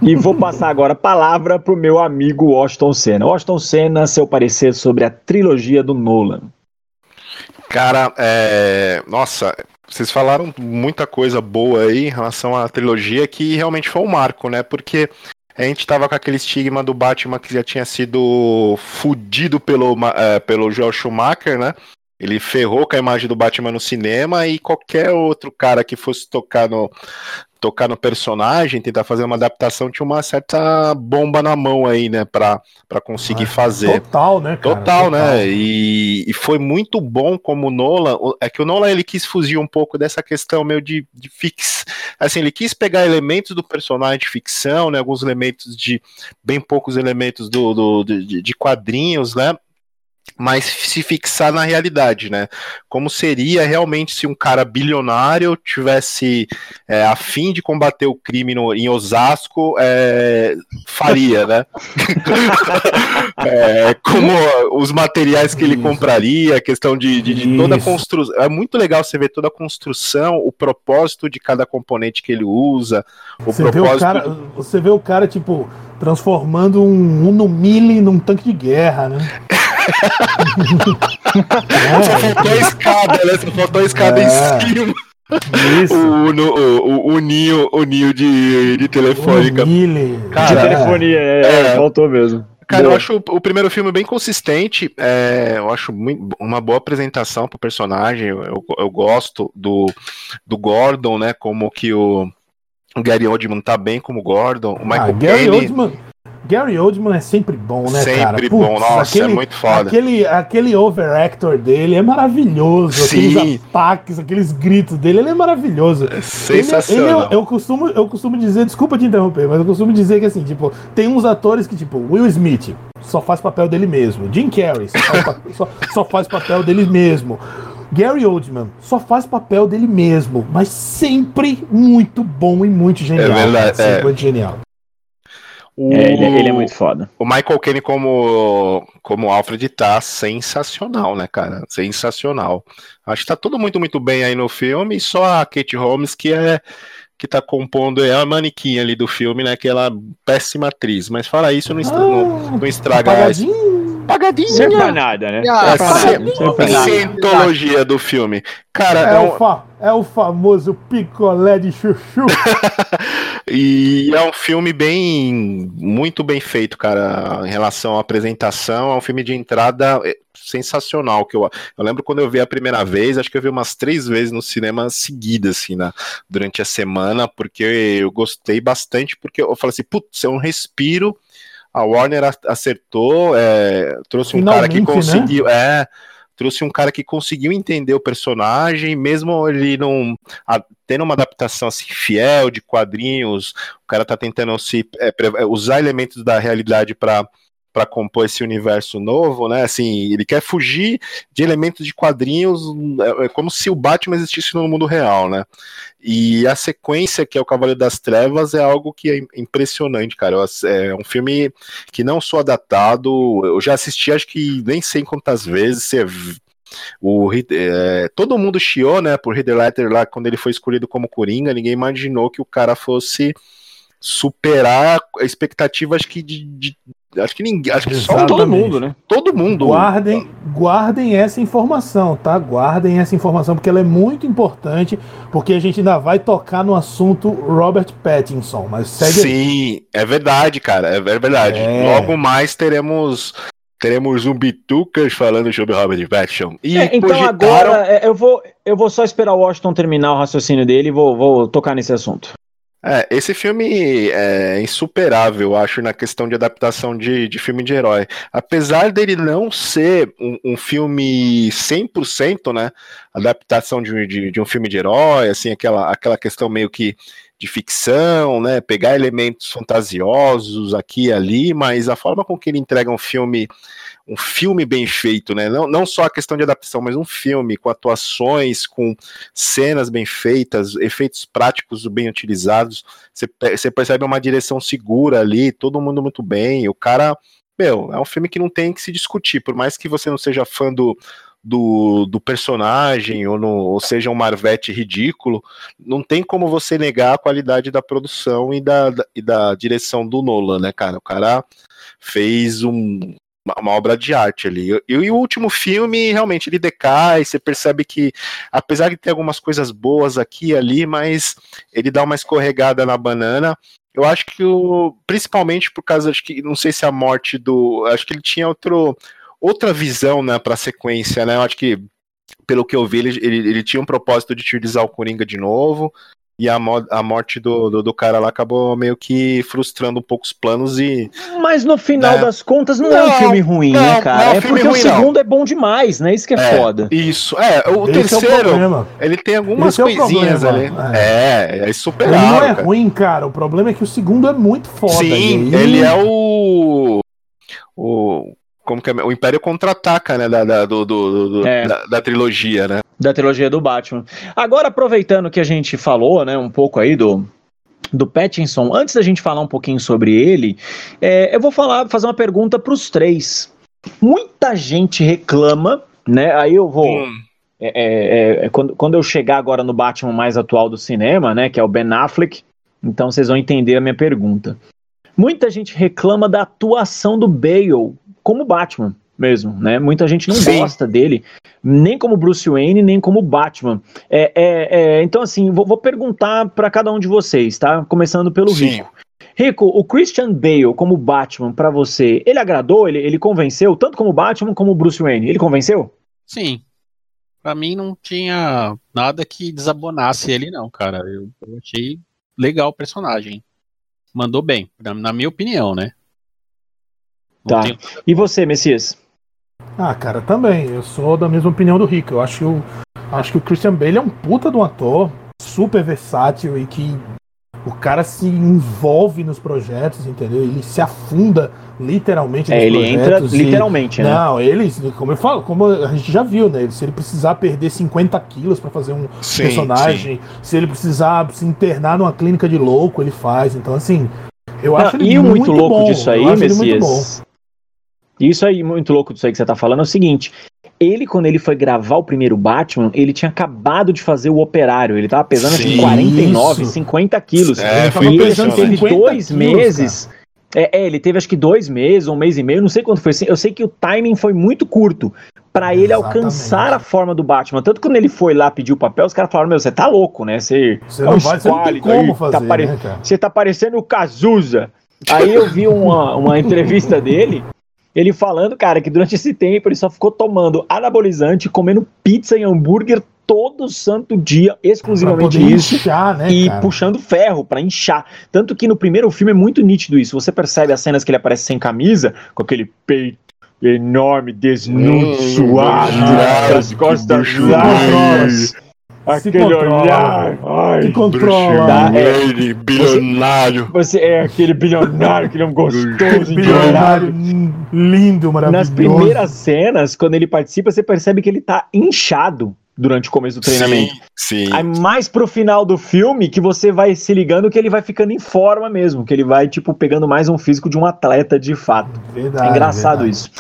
E vou passar agora a palavra pro meu amigo Washington Senna. Washington Senna, seu parecer sobre a trilogia do Nolan. Cara, é... nossa, vocês falaram muita coisa boa aí em relação à trilogia que realmente foi um marco, né? Porque a gente tava com aquele estigma do Batman que já tinha sido fudido pelo, é, pelo Joel Schumacher, né? Ele ferrou com a imagem do Batman no cinema e qualquer outro cara que fosse tocar no, tocar no personagem, tentar fazer uma adaptação, tinha uma certa bomba na mão aí, né, pra, pra conseguir ah, fazer. Total, né, cara? Total, né? total. né? E, e, foi muito bom como o Nolan, é que o Nolan ele quis fugir um pouco dessa questão meio de, de fix, assim, ele quis pegar elementos do personagem de ficção, né, alguns elementos de, bem poucos elementos do, do de, de quadrinhos, né, mas se fixar na realidade, né? Como seria realmente se um cara bilionário tivesse é, a fim de combater o crime no, em Osasco, é, faria, né? é, como os materiais que ele compraria, a questão de, de, de toda a construção. É muito legal você ver toda a construção, o propósito de cada componente que ele usa, o você propósito. Vê o cara, você vê o cara, tipo, transformando um Uno Mille num tanque de guerra, né? Só faltou a escada, né? Só faltou a escada é. em cima. Isso. O, o, o, o, ninho, o ninho de, de telefônica. Cara, de telefonia, é, é, faltou mesmo. Cara, boa. eu acho o, primeiro filme bem consistente. É, eu acho muito, uma boa apresentação pro personagem. Eu, eu, gosto do, do Gordon, né? Como que o, o Gary Oldman tá bem como Gordon. O Michael ah, Gary Oldman Gary Oldman é sempre bom, né, sempre cara? Sempre bom, nossa, é aquele, é muito foda. Aquele, aquele overactor dele é maravilhoso. Sim. Aqueles ataques, aqueles gritos dele, ele é maravilhoso. É sensacional. Ele, ele, eu, costumo, eu costumo dizer, desculpa te interromper, mas eu costumo dizer que assim, tipo, tem uns atores que, tipo, Will Smith só faz papel dele mesmo. Jim Carrey só faz, só, só faz papel dele mesmo. Gary Oldman só faz papel dele mesmo, mas sempre muito bom e muito genial. É verdade. Sempre é. muito genial. O, é, ele, ele, é muito foda. O Michael Caine como, como Alfred tá sensacional, né, cara? Sensacional. Acho que tá tudo muito, muito bem aí no filme, só a Kate Holmes que é que tá compondo, é a manequim ali do filme, né? Que ela é péssima atriz. Mas fala isso, não, ah, não, não estraga. Pagadinho. Pagadinha. Sempre é nada, né? Ah, é, a cientologia do filme. Cara, é, é, um... o fa... é o famoso picolé de chuchu. e é um filme bem, muito bem feito, cara, em relação à apresentação. É um filme de entrada é, sensacional. Que eu, eu lembro quando eu vi a primeira vez, acho que eu vi umas três vezes no cinema seguidas, assim, na, durante a semana, porque eu gostei bastante, porque eu falei assim, putz, é um respiro a Warner acertou, é, trouxe um cara que né? conseguiu. Né? É, trouxe um cara que conseguiu entender o personagem, mesmo ele não tendo uma adaptação assim fiel de quadrinhos, o cara tá tentando se é, usar elementos da realidade para para compor esse universo novo, né? Assim, ele quer fugir de elementos de quadrinhos, é, é como se o Batman existisse no mundo real, né? E a sequência, que é o Cavaleiro das Trevas, é algo que é impressionante, cara. É um filme que não sou adaptado, eu já assisti acho que nem sei quantas vezes, você o, é, todo mundo chiou, né, por Ledger lá quando ele foi escolhido como Coringa, ninguém imaginou que o cara fosse superar a expectativa, acho que de, de acho que ninguém, acho que só todo mundo, né? Todo mundo. Guardem, guardem essa informação, tá? Guardem essa informação porque ela é muito importante, porque a gente ainda vai tocar no assunto Robert Pattinson, mas segue Sim, é verdade, cara, é verdade. É. Logo mais teremos teremos um Bitucas falando sobre Robert Pattinson. E é, então agora é, eu vou eu vou só esperar o Washington terminar o raciocínio dele e vou, vou tocar nesse assunto. É, esse filme é insuperável, eu acho, na questão de adaptação de, de filme de herói. Apesar dele não ser um, um filme 100%, né, adaptação de, de, de, um filme de herói, assim, aquela, aquela questão meio que de ficção, né, pegar elementos fantasiosos aqui e ali, mas a forma com que ele entrega um filme um filme bem feito, né? Não, não só a questão de adaptação, mas um filme com atuações, com cenas bem feitas, efeitos práticos bem utilizados. Você percebe uma direção segura ali, todo mundo muito bem. O cara, meu, é um filme que não tem que se discutir, por mais que você não seja fã do, do, do personagem ou, no, ou seja um Marvete ridículo, não tem como você negar a qualidade da produção e da, da, e da direção do Nolan, né, cara? O cara fez um, uma, obra de arte ali. E, e, o último filme, realmente, ele decai, você percebe que, apesar de ter algumas coisas boas aqui e ali, mas ele dá uma escorregada na banana. Eu acho que o, principalmente por causa, que, não sei se a morte do, acho que ele tinha outro, outra visão, né, para a sequência, né, eu acho que pelo que eu vi, ele, ele, ele tinha um propósito de utilizar o Coringa de novo. E a, mo a morte do, do, do, cara lá acabou meio que frustrando um pouco os planos e. Mas no final né? das contas não, não, é um filme ruim, né, não, né, cara? é, é porque ruim, o segundo é bom demais, né? Isso que é, é foda. Isso, é. O Esse terceiro, é o ele tem algumas Esse coisinhas ali. É, é, super Ele não é cara. ruim, cara. O problema é que o segundo é muito foda. Sim, ele é o. O como que é, o Império contra-ataca, né, da, da, do, do, do é. da, da, trilogia, né? Da trilogia do Batman. Agora, aproveitando que a gente falou, né, um pouco aí do, do Pattinson, antes da gente falar um pouquinho sobre ele, é, eu vou falar, fazer uma pergunta para os três. Muita gente reclama, né, aí eu vou... Hum. É, é, é, quando, quando eu chegar agora no Batman mais atual do cinema, né, que é o Ben Affleck, então vocês vão entender a minha pergunta. Muita gente reclama da atuação do Bale como Batman mesmo, né? Muita gente não Sim. gosta dele, nem como Bruce Wayne, nem como Batman. É, é, é então, assim, vou, vou perguntar para cada um de vocês, tá? Começando pelo Sim. Rico. Rico, o Christian Bale como Batman para você, ele agradou? Ele, ele convenceu tanto como Batman como Bruce Wayne? Ele convenceu? Sim. Para mim não tinha nada que desabonasse ele não, cara. Eu, eu achei legal o personagem. Mandou bem, na, na minha opinião, né? Tá. Tenho... E você, Messias? Ah, cara, também. Eu sou da mesma opinião do Rico. Eu acho que o, acho que o Christian Bale é um puta de um ator, super versátil e que o cara se envolve nos projetos, entendeu? Ele se afunda literalmente é, nos ele projetos. Entra literalmente, né? Não, ele, como eu falo, como a gente já viu, né? Se ele precisar perder 50 quilos para fazer um sim, personagem, sim. se ele precisar se internar numa clínica de louco, ele faz. Então, assim, eu acho Não, ele e muito, muito louco bom. disso aí, Messias. Isso aí, muito louco disso aí que você tá falando, é o seguinte. Ele, quando ele foi gravar o primeiro Batman, ele tinha acabado de fazer o operário. Ele tava pesando Sim, 49, isso. 50 quilos. É, foi e ele teve dois quilos, meses. É, é, ele teve acho que dois meses, um mês e meio, não sei quanto foi. Assim. Eu sei que o timing foi muito curto para ele alcançar a forma do Batman. Tanto que quando ele foi lá pedir o papel, os caras falaram: Meu, você tá louco, né? Você, você não, vai, você não tem como aí, fazer. Tá pare... né, você tá parecendo o Cazuza. Aí eu vi uma, uma entrevista dele ele falando, cara, que durante esse tempo ele só ficou tomando anabolizante, comendo pizza e hambúrguer todo santo dia, exclusivamente isso, inchar, né, e cara? puxando ferro para inchar. Tanto que no primeiro filme é muito nítido isso. Você percebe as cenas que ele aparece sem camisa, com aquele peito enorme, desnudo, suado, as costas largas. Aquele olhar. Ai, que controla. Tá, é, bilionário. Você, você, é aquele bilionário, aquele um gostoso, bilionário. Lindo, maravilhoso. Nas primeiras cenas, quando ele participa, você percebe que ele tá inchado durante o começo do treinamento. Sim, sim. Aí mais pro final do filme que você vai se ligando que ele vai ficando em forma mesmo, que ele vai, tipo, pegando mais um físico de um atleta de fato. Verdade, é engraçado verdade. isso.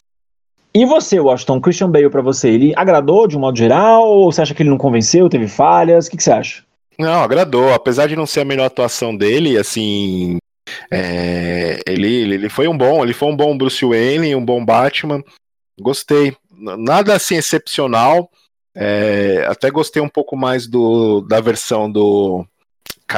E você, Washington, Christian Bale para você, ele agradou de um modo geral? Ou você acha que ele não convenceu, teve falhas? O que, que você acha? Não, agradou. Apesar de não ser a melhor atuação dele, assim, é, ele, ele foi um bom, ele foi um bom Bruce Wayne, um bom Batman. Gostei. Nada assim excepcional. É, até gostei um pouco mais do, da versão do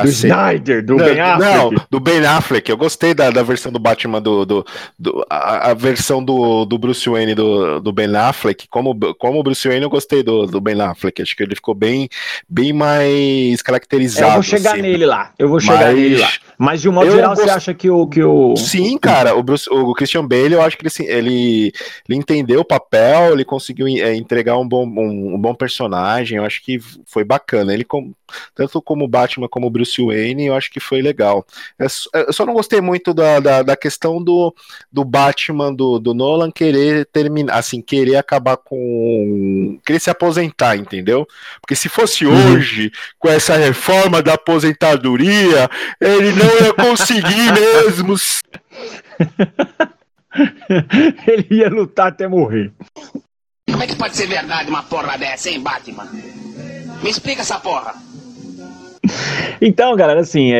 do Snyder, do não, Ben Affleck. Não, do Ben Affleck. Eu gostei da, da versão do Batman do. do, do a, a, versão do, do Bruce Wayne do, do Ben Affleck. Como, como Bruce Wayne, eu gostei do, do Ben Affleck. Acho que ele ficou bem, bem mais caracterizado. Eu vou chegar assim. nele lá. Eu vou chegar Mas... nele lá. Mas de um modo eu geral, gost... você acha que o, que o. Sim, cara. O, Bruce, o Christian Bale, eu acho que ele, ele, ele entendeu o papel, ele conseguiu é, entregar um bom, um, um bom personagem. Eu acho que foi bacana. Ele, tanto como Batman como Bruce Bruce Wayne, eu acho que foi legal. Eu só não gostei muito da, da, da questão do, do Batman do, do Nolan querer terminar, assim, querer acabar com. querer se aposentar, entendeu? Porque se fosse uhum. hoje, com essa reforma da aposentadoria, ele não ia conseguir mesmo. ele ia lutar até morrer. Como é que pode ser verdade uma porra dessa, hein, Batman? Me explica essa porra. Então, galera, assim, é,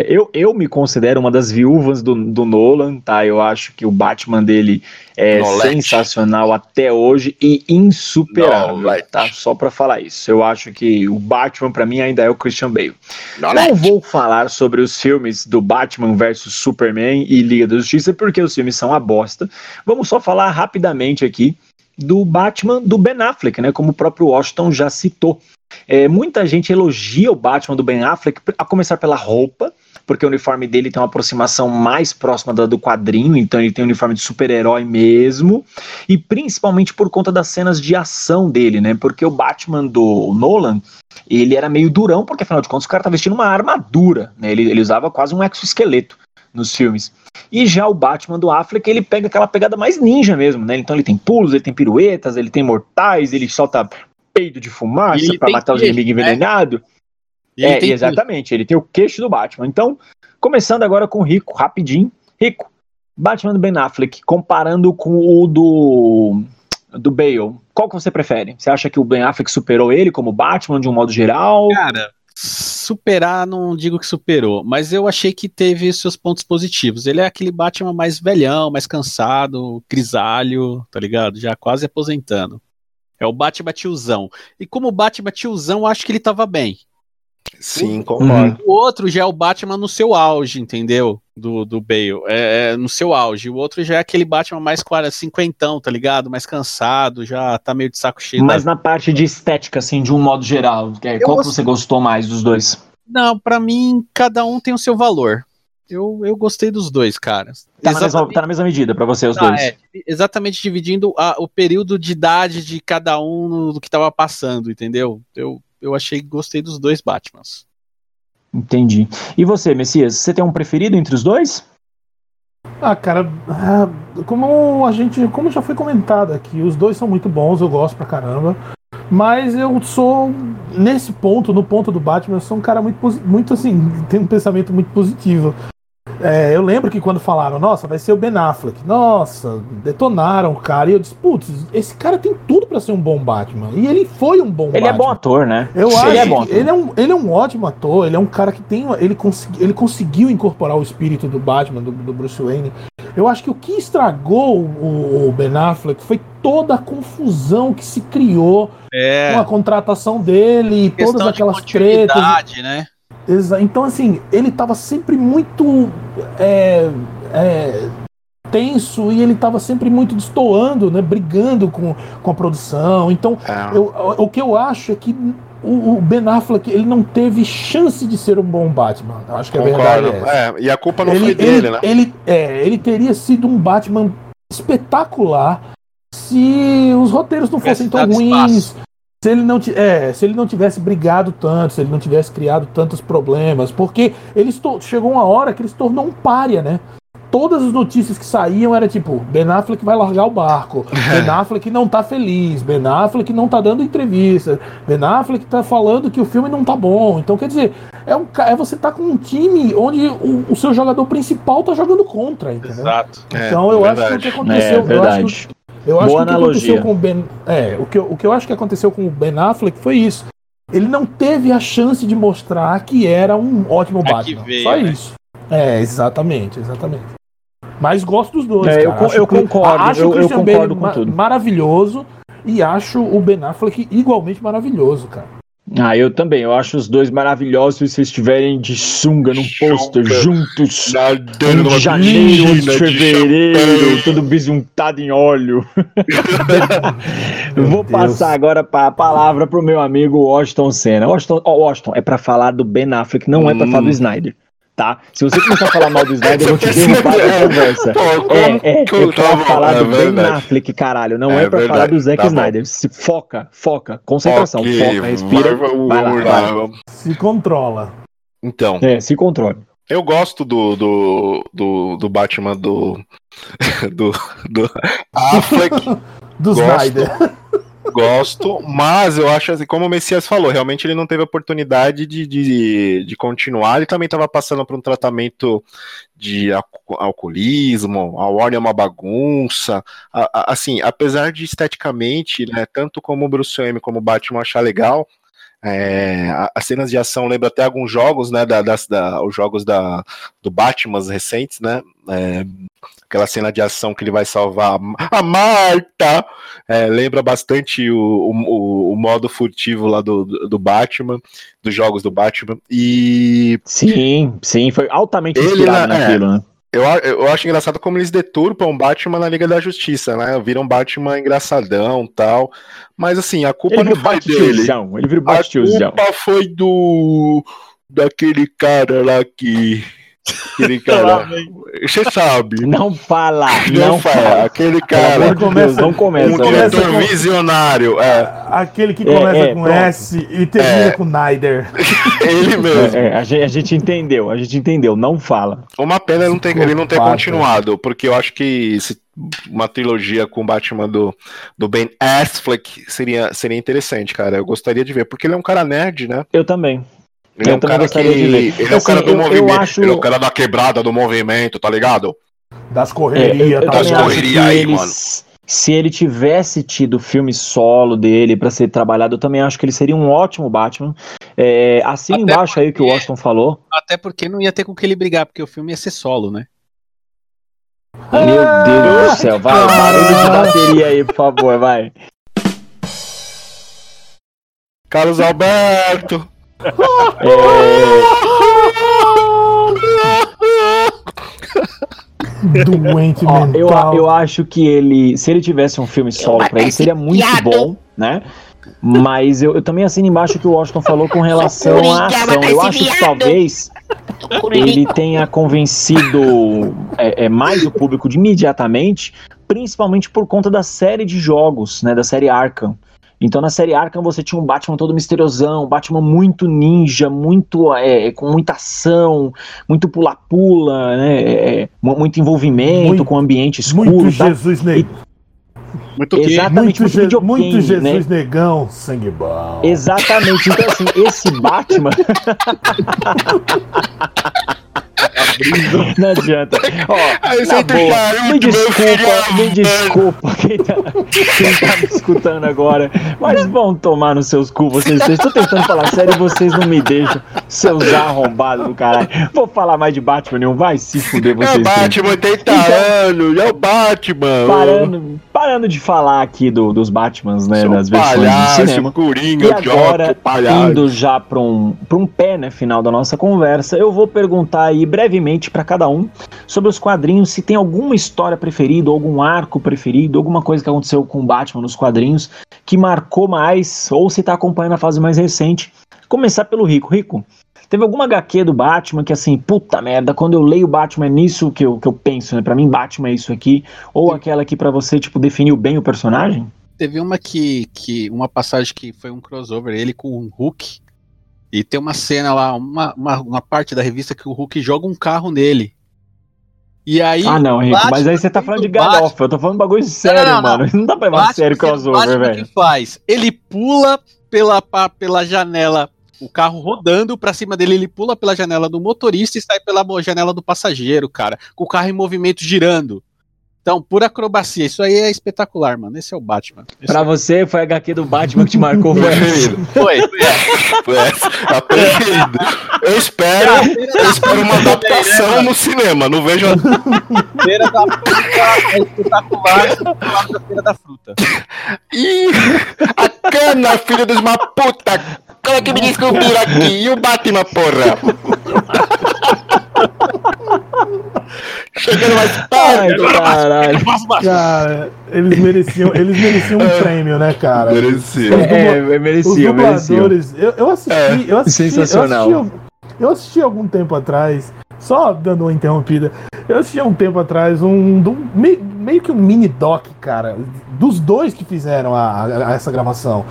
é, eu, eu me considero uma das viúvas do, do Nolan, tá? Eu acho que o Batman dele é Nolete. sensacional até hoje e insuperável, Nolete. tá? Só para falar isso. Eu acho que o Batman para mim ainda é o Christian Bale. Nolete. Não vou falar sobre os filmes do Batman versus Superman e Liga da Justiça porque os filmes são a bosta. Vamos só falar rapidamente aqui do Batman do Ben Affleck, né? Como o próprio Washington já citou. É, muita gente elogia o Batman do Ben Affleck, a começar pela roupa, porque o uniforme dele tem uma aproximação mais próxima da do quadrinho, então ele tem um uniforme de super-herói mesmo, e principalmente por conta das cenas de ação dele, né? Porque o Batman do Nolan, ele era meio durão, porque afinal de contas o cara tá vestindo uma armadura, né? Ele, ele usava quase um exoesqueleto nos filmes. E já o Batman do Affleck, ele pega aquela pegada mais ninja mesmo, né? Então ele tem pulos, ele tem piruetas, ele tem mortais, ele solta peido de fumaça para matar os inimigos né? envenenados. É, exatamente, ele tem o queixo do Batman. Então, começando agora com o Rico, rapidinho. Rico, Batman do Ben Affleck, comparando com o do, do Bale, qual que você prefere? Você acha que o Ben Affleck superou ele como Batman de um modo geral? Cara, superar, não digo que superou, mas eu achei que teve seus pontos positivos. Ele é aquele Batman mais velhão, mais cansado, grisalho, tá ligado? Já quase aposentando. É o Batman tiozão. E como Batman tiozão, acho que ele tava bem. Sim, concordo. O outro já é o Batman no seu auge, entendeu? Do, do Bale. É, é, no seu auge. O outro já é aquele Batman mais cinquentão, tá ligado? Mais cansado, já tá meio de saco cheio. Mas da... na parte de estética, assim, de um modo geral, é, qual que você gostou mais dos dois? Não, para mim, cada um tem o seu valor. Eu, eu gostei dos dois, cara. Tá, na mesma, tá na mesma medida para você, os tá, dois. É, exatamente dividindo a, o período de idade de cada um no, do que tava passando, entendeu? Eu, eu achei gostei dos dois Batmans. Entendi. E você, Messias, você tem um preferido entre os dois? Ah, cara, ah, como a gente, como já foi comentado aqui, os dois são muito bons, eu gosto pra caramba. Mas eu sou nesse ponto, no ponto do Batman, eu sou um cara muito, muito assim, tem um pensamento muito positivo. É, eu lembro que quando falaram, nossa, vai ser o Ben Affleck, nossa, detonaram o cara. E eu disse, putz, esse cara tem tudo para ser um bom Batman. E ele foi um bom ele Batman. Ele é bom ator, né? Eu Sim, acho ele é, bom ele é, um, ele é um ótimo ator, ele é um cara que tem. Ele, consegui, ele conseguiu incorporar o espírito do Batman, do, do Bruce Wayne. Eu acho que o que estragou o, o Ben Affleck foi toda a confusão que se criou é. com a contratação dele e todas aquelas tretas. né? Então, assim, ele estava sempre muito é, é, tenso e ele estava sempre muito destoando, né? Brigando com, com a produção. Então, é. eu, o que eu acho é que o, o, Ben Affleck ele não teve chance de ser um bom Batman. Eu acho que a verdade é, é, e a culpa não ele, foi dele, ele, né? Ele, é, ele teria sido um Batman espetacular se os roteiros não fossem tão ruins. Espaço se ele não é, se ele não tivesse brigado tanto, se ele não tivesse criado tantos problemas, porque ele chegou uma hora que ele se tornou um pária, né? Todas as notícias que saíam era tipo, Ben Affleck vai largar o barco, Ben Affleck não tá feliz, Ben Affleck não tá dando entrevista, Ben Affleck tá falando que o filme não tá bom. Então, quer dizer, é, um, é você tá com um time onde o, o seu jogador principal tá jogando contra, entendeu? Exato. Então é, eu verdade. acho que o que aconteceu, é, eu acho que eu acho Boa que o que aconteceu com o Ben. É, o que, eu, o que eu acho que aconteceu com o Ben Affleck foi isso. Ele não teve a chance de mostrar que era um ótimo é Batman. Veio, Só né? isso. É, exatamente, exatamente. Mas gosto dos dois. É, eu, eu concordo, acho eu, eu concordo com tudo. Maravilhoso e acho o Ben Affleck igualmente maravilhoso, cara. Ah, eu também. Eu acho os dois maravilhosos se estiverem de sunga num pôster juntos. Nadando de janeiro, de fevereiro, de tudo bisuntado em óleo. Vou passar agora para a palavra pro meu amigo Washington Senna. Washington, oh, Washington é para falar do Ben Affleck, não hum. é para falar do Snyder tá? Se você começar a falar mal do Snyder, eu vou te derrubar da conversa. é, é, é pra falar do Ben Affleck, caralho. Não é, é pra verdade. falar do Zack tá Snyder. Se foca, foca, concentração, okay. foca, respira. Vai, vai, vai, lá. Se controla. Então. É, se controle. Eu gosto do, do, do, do Batman do. do. do Affleck. do Snyder. Gosto, mas eu acho assim, como o Messias falou, realmente ele não teve oportunidade de, de, de continuar. Ele também estava passando por um tratamento de alcoolismo, a Warner é uma bagunça. assim, apesar de esteticamente, né, tanto como o Bruce Wayne como o Batman achar legal, é, as cenas de ação lembram até alguns jogos, né, da, das, da, os jogos da, do Batman recentes, né, é, aquela cena de ação que ele vai salvar a Marta, é, lembra bastante o, o, o, modo furtivo lá do, do Batman, dos jogos do Batman, e... Sim, sim, foi altamente inspirado ele, naquilo, é, né? Eu, eu acho engraçado como eles deturpam o Batman na Liga da Justiça, né? Viram Batman engraçadão tal. Mas assim, a culpa Ele não foi dele. Ele vira o A culpa foi do. daquele cara lá que. Aquele cara. Você sabe. Não fala, Não, não fala. fala. Aquele cara. Deus, começa- não Um começa. velho. diretor com- visionário. É, Aquele que É, começa é, com pronto. S e termina É. com Nider. ele mesmo. É, a, gente, a gente entendeu, a gente entendeu, não fala. Uma pena ele não ter, ele não ter continuado, porque eu acho que se- uma trilogia com o Batman do, do Ben Affleck seria, seria interessante, cara. Eu gostaria de ver, porque ele é um cara nerd, né? Eu também. Ele é Eu um também cara que. gostaria de ver. Ele é o Assim, cara do eu- eu movimento. acho- Ele é o cara da quebrada do movimento, tá ligado? Das É, eu, correrias, eu tá das também ligado? acho que correria aí, ele, mano. se ele tivesse tido filme solo dele pra ser trabalhado, eu também acho que ele seria um ótimo Batman. É, assim Até embaixo aí o que o porque- Washington falou. Até porque não ia ter com que ele brigar, porque o filme ia ser solo, né? Meu Deus do céu, vai, barulho de bateria aí, por favor, vai. Carlos Alberto. Doente Ó, eu, mental. eu acho que ele, se ele tivesse um filme solo pra ele, seria muito bom, né? Mas eu, eu também assino embaixo o que o Washington falou com relação à ação. mas Eu acho que talvez ele tenha convencido é, é, mais o público de imediatamente, principalmente por conta da série de jogos, né, da série Arkham. Então na série Arkham você tinha um Batman todo misteriosão, um Batman muito ninja, muito é, com muita ação, muito pula-pula, né, é, mu- muito envolvimento Muito- com o ambiente escuro. Muito tá? Jesus negão. Muito. Exatamente, Muito, muito, videogame, muito Jesus né? negão, sangue bom. Exatamente. Então, assim, esse Batman. Não adianta. Ó, Aí o boa, me desculpa, me desculpa quem tá, quem tá me escutando agora, mas vão tomar nos seus cu vocês. Eu estou tentando falar sério e vocês não me deixam, seus arrombados do caralho. Vou falar mais de Batman nenhum, vai se fuder É vocês. o três. Batman, 80 anos, é o Batman. Parando, parando de falar aqui do- dos Batmans, né, Seu das versões do cinema. Coringa, E Joker, agora, palhaço. indo já para um, pra um pé, né, final da nossa conversa, eu vou perguntar aí brevemente para cada um sobre os quadrinhos, se tem alguma história preferida, algum arco preferido, alguma coisa que aconteceu com o Batman nos quadrinhos que marcou mais, ou se tá acompanhando a fase mais recente. Começar pelo Rico. Rico, teve alguma HQ do Batman que assim, puta merda, quando eu leio Batman é nisso que eu, que eu penso, né? Pra mim, Batman é isso aqui. Ou aquela que pra você, tipo, definiu bem o personagem? Teve uma que, que. Uma passagem que foi um crossover, ele com o Hulk. E tem uma cena lá, uma, uma, uma parte da revista que o Hulk joga um carro nele. E aí. Ah, não, Rico, Batman mas aí você tá falando de Batman. galhofa. Eu tô falando bagulho sério, não, não. mano. Não dá pra levar Batman, sério o crossover, velho. que faz? Ele pula pela, pela janela, o carro rodando pra cima dele, ele pula pela janela do motorista e sai pela janela do passageiro, cara, com o carro em movimento girando. Então, por acrobacia, isso aí é espetacular, mano. Esse é o Batman. Esse Pra você, foi a HQ do Batman que te marcou, foi essa. Foi, foi essa. Foi essa, a preferida. Eu espero, eu espero uma adaptação no cinema. Não vejo. Feira da fruta é espetacular, espetacular da Feira da Fruta. Ih, a cana, filho dos uma puta. Como é que me descobriram aqui? E o Batman, porra? Chegando mais Ai, perto. Caralho. Cara, eles mereciam, eles mereciam um prêmio, né, cara? Merecia. É, é, Os merecia, merecia. dubladores, eu, eu assisti, É, eu assisti, sensacional. Eu assisti, eu assisti algum tempo atrás, só dando uma interrompida, eu assisti há um tempo atrás um, do- meio, meio que um mini doc, cara, dos dois que fizeram a, a- essa gravação.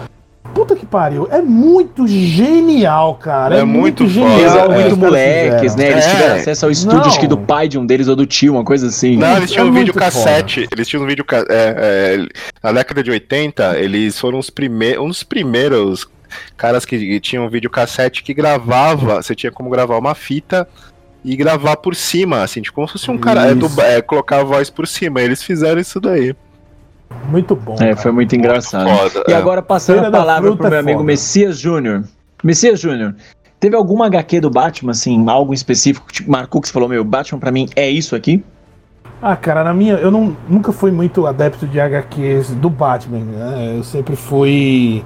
Puta que pariu, é muito genial, cara. É É, muito muito, foda, Eles genial. eram É, muito caras moleques, né? Eles É. tiveram acesso ao estúdio, acho que do pai de um deles ou do tio, uma coisa assim. Não, eles tinham É um muito vídeo cassete. Eles tinham um vídeo é, é, na década de 80, eles foram os primeiros, um dos primeiros caras que tinham um vídeo cassete que gravava. Você tinha como gravar uma fita e gravar por cima, assim, tipo, como se fosse um cara. É, do- é, colocar a voz por cima. Eles fizeram isso daí. Muito bom. É, cara. foi muito engraçado. Foda, E é. agora passando Feira a palavra pro meu é amigo foda. Messias Júnior. Messias Júnior, teve alguma HQ do Batman, assim, algo específico que te marcou que você falou, meu, Batman pra mim é isso aqui? Ah, cara, na minha. Eu não, nunca fui muito adepto de HQs do Batman, né? Eu sempre fui.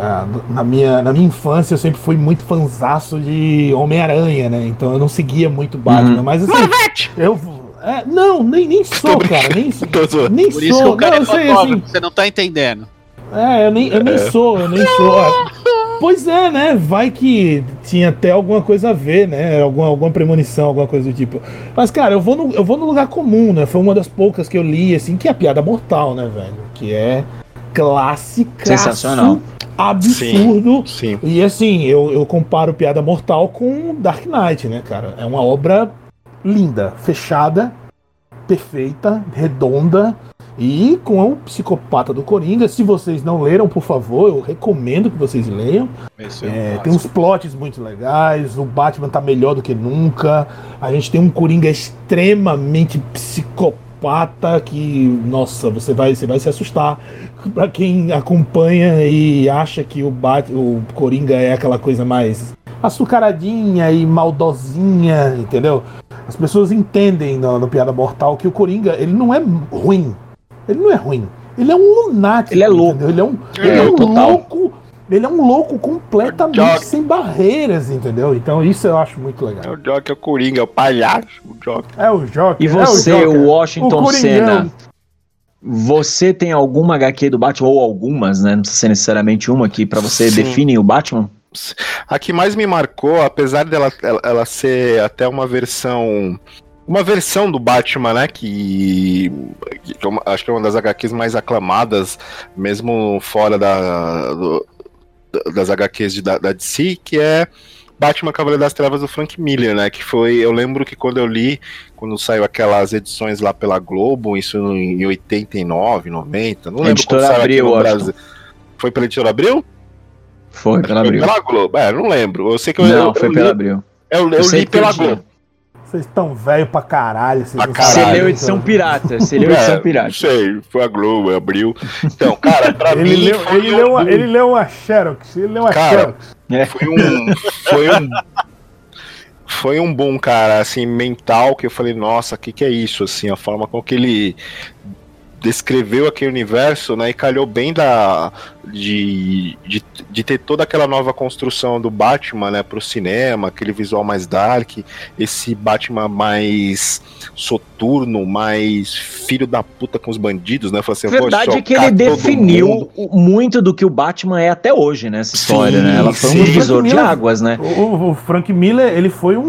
ah, na, minha, na minha infância eu sempre fui muito fanzaço de Homem-Aranha, né? Então eu não seguia muito Batman, Uhum. mas assim, Marvete! eu. É, não, nem, nem sou, cara. Nem, nem Por isso que sou. o cara não, é eu sei, assim, você não tá entendendo. é, eu nem, eu nem sou, eu nem sou. Ah, Pois é, né? Vai que tinha até alguma coisa a ver, né? Alguma, alguma premonição, alguma coisa do tipo. Mas, cara, eu vou, no, eu vou no lugar comum, né? Foi uma das poucas que eu li, assim, que é a piada mortal, né, velho? Que é clássica. Sensacional. Absurdo. Sim. E assim, eu, eu comparo Piada Mortal com Dark Knight, né, cara? É uma obra linda, fechada, perfeita, redonda e com o psicopata do Coringa. Se vocês não leram, por favor, eu recomendo que vocês leiam. É, tem uns plots muito legais, o Batman tá melhor do que nunca. A gente tem um Coringa extremamente psicopata que, nossa, você vai, você vai se assustar. Pra quem acompanha e acha que o, Bat, o Coringa é aquela coisa mais açucaradinha e maldosinha, entendeu? As pessoas entendem no, no Piada Mortal que o Coringa, ele não é ruim. Ele não é ruim. Ele é um lunático. Ele é louco. entendeu? Ele é um, É, ele é um total. louco. Ele é um louco completamente Jock. sem barreiras, entendeu? Então isso eu acho muito legal. É o Jock, é o Coringa, é o palhaço. O Jock. É o Joker. E você, é o, Joker. Washington O. Senna, você tem alguma HQ do Batman, ou algumas, né? Não precisa ser necessariamente uma que pra você Sim. define o Batman? A que mais me marcou, apesar dela ela, ela ser até uma versão. Uma versão do Batman, né? Que, que eu acho que é uma das HQs mais aclamadas, mesmo fora da, do- das HQs de, da, da DC, que é Batman Cavaleiro das Trevas do Frank Miller, né? Que foi. Eu lembro que quando eu li, quando saiu aquelas edições lá pela Globo, isso em 89, 90, não lembro Editora quando saiu Abril, aqui no. Brasil. Foi pela editora Abril? Foi pela Foi Abril. pela Globo. É, não lembro. Eu sei que eu, Não, eu, foi eu pela li, Abril. eu, eu li pela. Globo. Vocês estão velho pra caralho. Vocês Pra não caralho. Você leu edição pirata. Você leu edição É, pirata. Não sei, foi a Globo, abriu. Então, cara, pra Ele mim leu, foi, ele, um, leu uma, ele leu uma Xerox. Ele leu uma Cara, Xerox. É. foi um. Foi um. Foi um bom cara, assim, mental, que eu falei, nossa, o que, que é isso? Assim, a forma com que ele descreveu aquele universo, né? E calhou bem da. De, de, de ter toda aquela nova construção do Batman, né, pro cinema, aquele visual mais dark, esse Batman mais soturno, mais filho da puta com os bandidos, né? Assim, verdade é que ele definiu mundo. o- muito do que o Batman é até hoje, né? Essa história, Sim, né? Ela foi um sim. divisor de águas, né? O, o- o Frank Miller, ele foi um,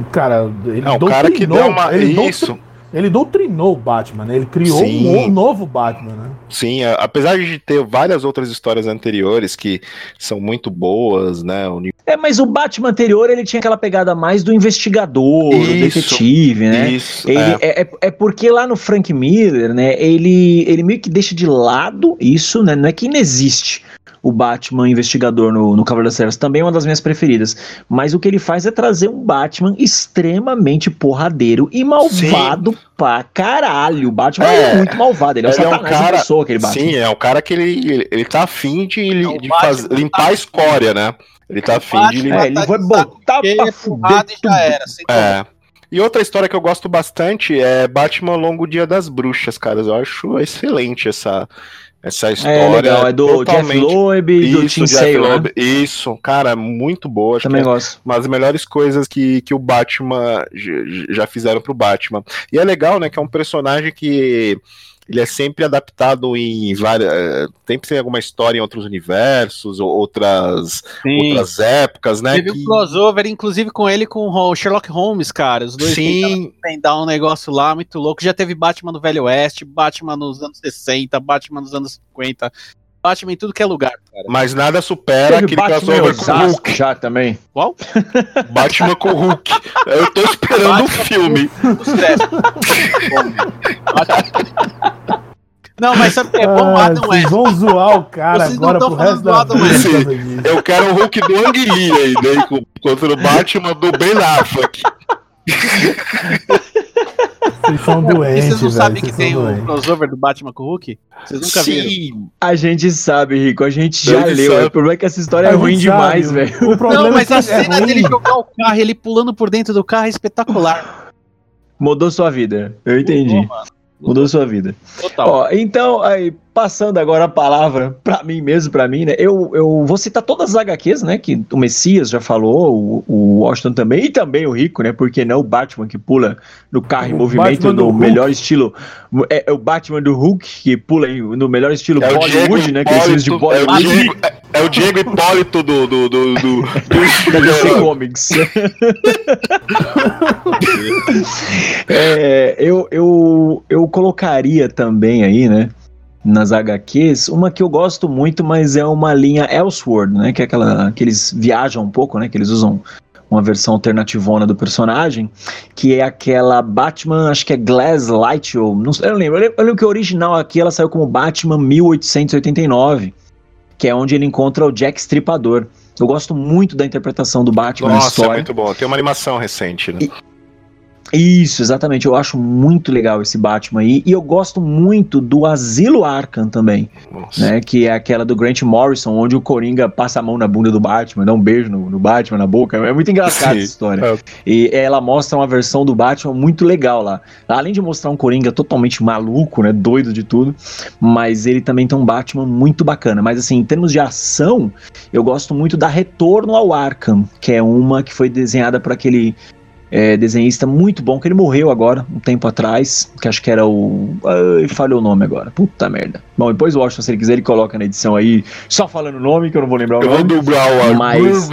um cara. Ele É, o cara que deu uma. ele Isso. Ele doutrinou o Batman, né? Ele criou Sim. um no- novo Batman, né? Sim, apesar de ter várias outras histórias anteriores que são muito boas, né? O É, mas o Batman anterior, ele tinha aquela pegada mais do investigador, do Isso. detetive, né? Isso, Ele, é. é. É, é porque lá no Frank Miller, né, ele, ele meio que deixa de lado isso, né? Não é que inexiste o Batman investigador no, no Cavaleiro das Trevas, também é uma das minhas preferidas. Mas o que ele faz é trazer um Batman extremamente porradeiro e malvado pra caralho. O Batman é, É, muito malvado, ele é o ele é um cara- pessoa, aquele Batman. Sim, é o cara que ele, ele, ele tá afim de, É de faz- tá limpar a escória, né? Ele tá afim de limpar. É, ele vai botar pra é fuder e tudo. já era. sem É. E outra história que eu gosto bastante é Batman Longo Dia das Bruxas, cara. Eu acho excelente essa, essa história. É legal, é do Jeff totalmente- Loeb e do Isso, Tim Jeff Sale, né? Isso, cara, muito boa. Acho Também que é gosto. uma das melhores coisas que, que o Batman já fizeram pro Batman. E é legal, né, que é um personagem que ele é sempre adaptado em várias. eh, Sempre tem alguma história em outros universos, ou outras, Sim. outras épocas, né? Teve que- um crossover, inclusive, com ele com o Sherlock Holmes, cara. Os dois tentaram Sim, dar um negócio lá muito louco. Já teve Batman no Velho Oeste, Batman nos anos 60, Batman nos anos 50. Batman em tudo que é lugar, cara. mas nada supera Teve aquele Batman crossover com o Hulk. já também. Qual? Batman com o Hulk. Eu tô esperando o Batman filme. Não, mas sabe o que é bom? Ah, Adam vocês West. vão zoar o cara Vocês agora pro resto da falando do Adam vida. Eu quero o Hulk do Ang Lee ainda, hein, com- contra o Batman do Ben Affleck. Vocês são E doentes, vocês não velho. sabem que tem o crossover do Batman com o Hulk? Vocês nunca viram? Sim, A gente sabe, Rico, a gente A já leu. sabe. O problema é que essa história A é ruim sabe, demais, velho. O problema Não, mas é a que é cena ruim. dele jogar o carro, ele pulando por dentro do carro é espetacular. Mudou sua vida. Eu entendi. Mano. Mudou sua vida. Total. Ó, então, aí, passando agora a palavra pra mim mesmo, pra mim, né? Eu, eu vou citar todas as HQs, né? Que o Messias já falou, o, o Washington também, e também o Rico, né? Porque não o Batman que pula no carro em O movimento Batman do no Hulk. melhor estilo. É, é o Batman do Hulk que pula em- no melhor estilo É Bollywood, né? De Hipólito, é, o Bollywood é, é o Diego Hipólito do. do, do, do, do- da DC Comics. É, eu, eu, eu colocaria também aí, né? Nas HQs, uma que eu gosto muito, mas é uma linha Elseworld, né? Que é aquela que eles viajam um pouco, né? Que eles usam uma versão alternativona do personagem, que é aquela Batman, acho que é Glass Light, ou não, sei, eu não lembro. Eu lembro, eu lembro que o original aqui ela saiu como Batman 1889, que é onde ele encontra o Jack Stripador. Eu gosto muito da interpretação do Batman na Nossa, é história. muito bom. Tem uma animação recente, né? Isso, exatamente. Eu acho muito legal esse Batman aí. E eu gosto muito do Asilo Arkham também, Nossa. né? Que é aquela do Grant Morrison, onde o Coringa passa a mão na bunda do Batman, dá um beijo no, no Batman, na boca. É muito engraçado Sim. essa história. É. E ela mostra uma versão do Batman muito legal lá. Além de mostrar um Coringa totalmente maluco, né? Doido de tudo. Mas ele também tem um Batman muito bacana. Mas assim, em termos de ação, eu gosto muito da Retorno ao Arkham, que é uma que foi desenhada por aquele é, desenhista muito bom, que ele morreu agora, um tempo atrás, que acho que era o. Ai, falhou o nome agora. Puta merda. Bom, depois o Washington, se ele quiser, ele coloca na edição aí, só falando o nome, que eu não vou lembrar o Eu vou nome. dublar o. Mas-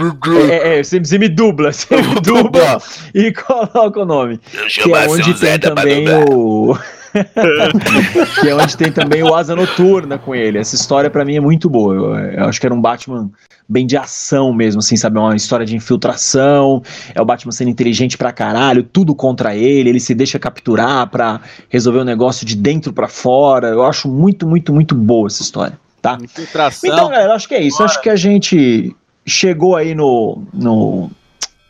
É, é, você, você me dubla, você me dubla e coloca o nome. Eu Que é onde tem também o. que é onde tem também o Asa Noturna com ele. Essa história pra mim é muito boa. Eu, eu acho que era um Batman bem de ação mesmo, assim, sabe? Uma história de infiltração. É o Batman sendo inteligente pra caralho, tudo contra ele. Ele se deixa capturar pra resolver o negócio de dentro pra fora. Eu acho muito, muito, muito boa essa história, tá? Infiltração. Então, galera, acho que é isso. Acho que a gente chegou aí no, no,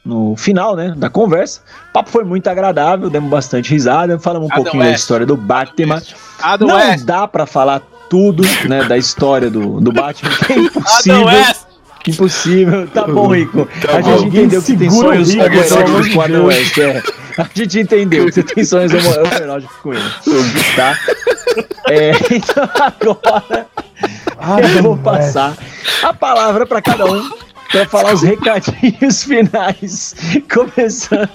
no final, né, da conversa. O papo foi muito agradável, demos bastante risada, falamos um Adam pouquinho da West. história do Batman. Adam Não West. dá pra falar tudo, né, da história do, do Batman, é Adam impossível. West. Impossível. Tá bom, Rico. Tá a bom. gente entendeu que tem sonhos de com o. West. É. A gente entendeu que você tem sonhos homoeróticos com ele. Tá? É, então agora eu vou passar a palavra para cada um para falar os recadinhos finais, começando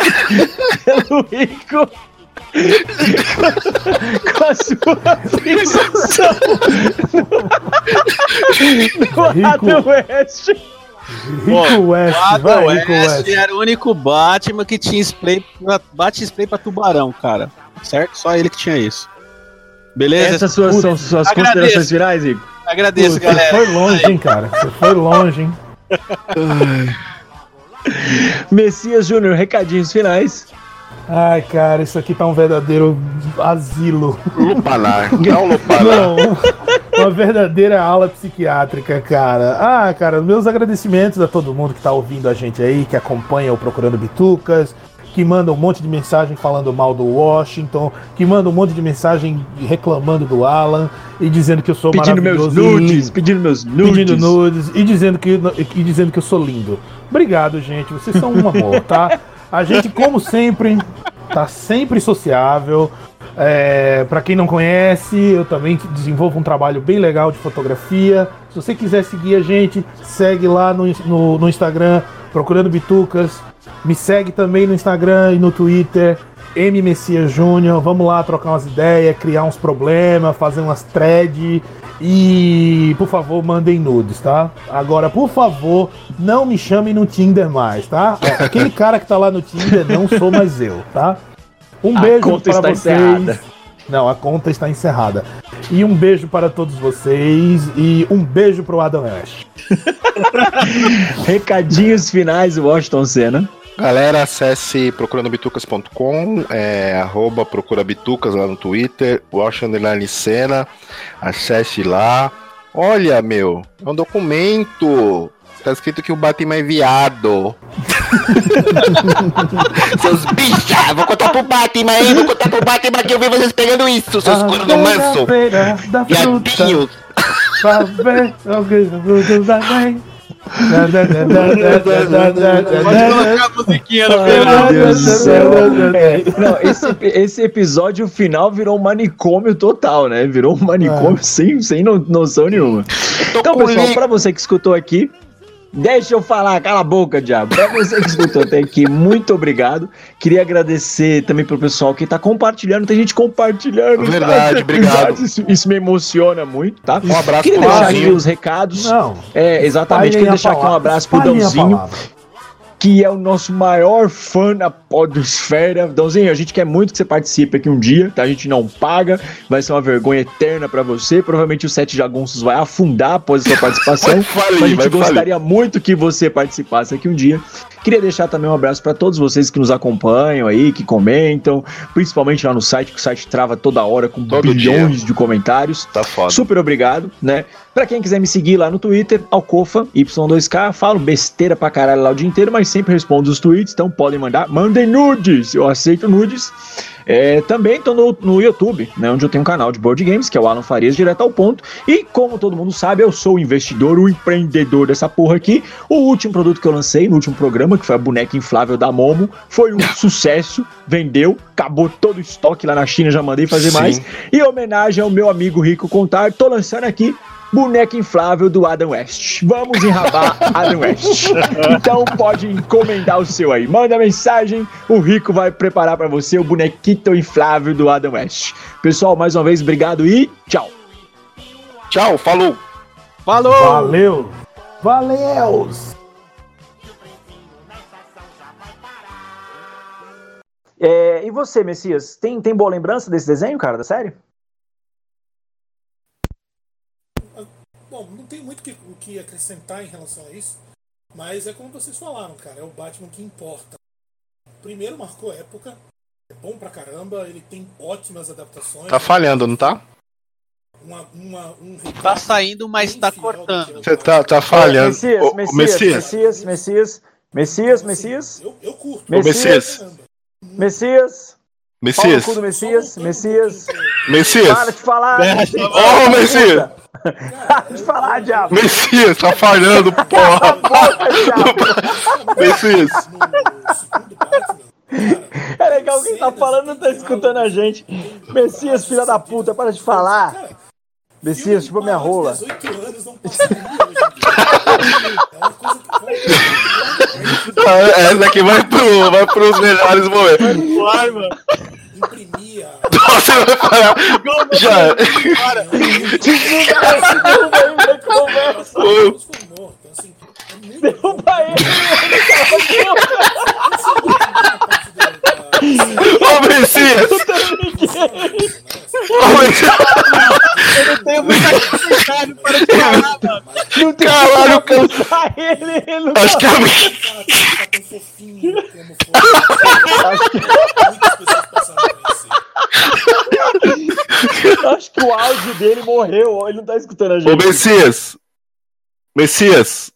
pelo Rico. Com a sua fixação no Rico. Adam West. Rico West, O Adam vai, West, Rico West. era o único Batman que tinha spray pra, bate spray pra tubarão, cara. Certo? Só ele que tinha isso. Beleza? Essas suas, são suas Agradeço. considerações finais, Rico? Agradeço, Você galera. foi longe, hein, cara? Você foi longe, hein? Messias Júnior, recadinhos finais. Ai, cara, isso aqui tá um verdadeiro asilo. Lupanar. Não lupanar. Não, uma verdadeira aula psiquiátrica, cara. Ah, cara, meus agradecimentos a todo mundo que tá ouvindo a gente aí, que acompanha o Procurando Bitucas, que manda um monte de mensagem falando mal do Washington, que manda um monte de mensagem reclamando do Alan e dizendo que eu sou Pedindo meus maravilhoso e nudes, pedindo meus nudes. pedindo nudes e dizendo que, e dizendo que eu sou lindo. Obrigado, gente. Vocês são um amor, tá? A gente, como sempre, tá sempre sociável. É, para quem não conhece, eu também desenvolvo um trabalho bem legal de fotografia. Se você quiser seguir a gente, segue lá no, no, no Instagram, procurando Bitucas. Me segue também no Instagram e no Twitter, M Messias Júnior. Vamos lá trocar umas ideias, criar uns problemas, fazer umas threads. E, por favor, mandem nudes, tá? Agora, por favor, não me chamem no Tinder mais, tá? Aquele cara que tá lá no Tinder não sou mais eu, tá? Um A beijo conta para está vocês. encerrada. Não, a conta está encerrada. E um beijo para todos vocês e um beijo pro Adam West. Recadinhos finais, Washington Senna. Galera, acesse procurandobitucas.com, é, arroba procurabitucas lá no Twitter, Wash Underline Cena, acesse lá. Olha, meu, é um documento. Tá escrito que o Batman é viado. Seus bicha, vou contar pro Batman aí, vou contar pro Batman que eu vi vocês pegando isso, seus corno manso. Viadinhos. pra ver alguém Pode colocar a musiquinha no final. meu Deus do céu. É, não, esse, esse episódio final virou um manicômio total, né? Virou um manicômio sem, sem no- noção nenhuma. Então, pessoal, pra você que escutou aqui, deixa eu falar, cala a boca, diabo. Pra você que escutou até aqui, muito obrigado. Queria agradecer também pro pessoal que tá compartilhando, tem gente compartilhando. Verdade, tá? obrigado. Isso, isso me emociona muito, tá? Um abraço Queria pro deixar aqui Dãozinho. os recados. Não. É, exatamente. Queria deixar aqui um abraço pro Dãozinho palavra. Que é o nosso maior fã na podosfera. Dãozinho, a gente quer muito que você participe aqui um dia, tá? A gente não paga, vai ser uma vergonha eterna pra você. Provavelmente o Sete Jagunços vai afundar após a sua participação. Falir, a gente vai falir. gostaria muito que você participasse aqui um dia. Queria deixar também um abraço pra todos vocês que nos acompanham aí, que comentam, principalmente lá no site, que o site trava toda hora com Todo bilhões de comentários. Tá foda. Super obrigado, né? Pra quem quiser me seguir lá no Twitter, Alcofa, Y2K, falo besteira pra caralho lá o dia inteiro, mas sempre respondo os tweets, então podem mandar. Mandem nudes, eu aceito nudes. É, também tô no, no YouTube, né, onde eu tenho um canal de board games, que é o Alan Farias, direto ao ponto. E como todo mundo sabe, eu sou o investidor, o empreendedor dessa porra aqui. O último produto que eu lancei no último programa, que foi a boneca inflável da Momo, foi um sucesso, vendeu, acabou todo o estoque lá na China, já mandei fazer Sim. mais. E em homenagem ao meu amigo Rico Contar, tô lançando aqui boneca inflável do Adam West. Vamos enrabar Adam West. Então pode encomendar o seu aí. Manda mensagem, o Rico vai preparar pra você o bonequito inflável do Adam West. Pessoal, mais uma vez, obrigado e tchau. Tchau, falou. Falou! Valeu! Valeu! É, e você, Messias, tem, tem boa lembrança desse desenho, cara, da série? Bom, não tem muito que- o que acrescentar em relação a isso, mas é como vocês falaram, cara, é o Batman que importa. Primeiro marcou época, é bom pra caramba, ele tem ótimas adaptações. Tá falhando, não tá? Uma, uma, um Tá saindo, mas tá que cortando. o Você tá, tá falhando. Messias, Ô, ô, Messias, Messias. Messias, Messias, Messias, Messias, Eu, eu curto. Messias. Messias, Messias. Messias, Messias, Messias. para de falar. Ô, Messias. Para de falar, diabo. Messias, tá falhando, porra. Messias. É legal quem tá falando não tá escutando a gente. Messias, filha da puta, para de falar. Messias, chupa minha rola. 18 anos não passaria dia. É uma coisa que Essa aqui vai, pro, vai pros melhores momentos. Vai, mano. imprimia. Vai. Já. Derruba ele da conversa. Ô, transformou. Então, assim, é muito Derruba ele. Ô, Messias. Ô, Messias. Tem muita dificuldade para falar, mano. Não tem Caralho, como ele. ele não Acho que tá tão fofinho como foi. Acho que o áudio dele morreu. Ele não tá escutando a Ô, gente. Messias. Messias.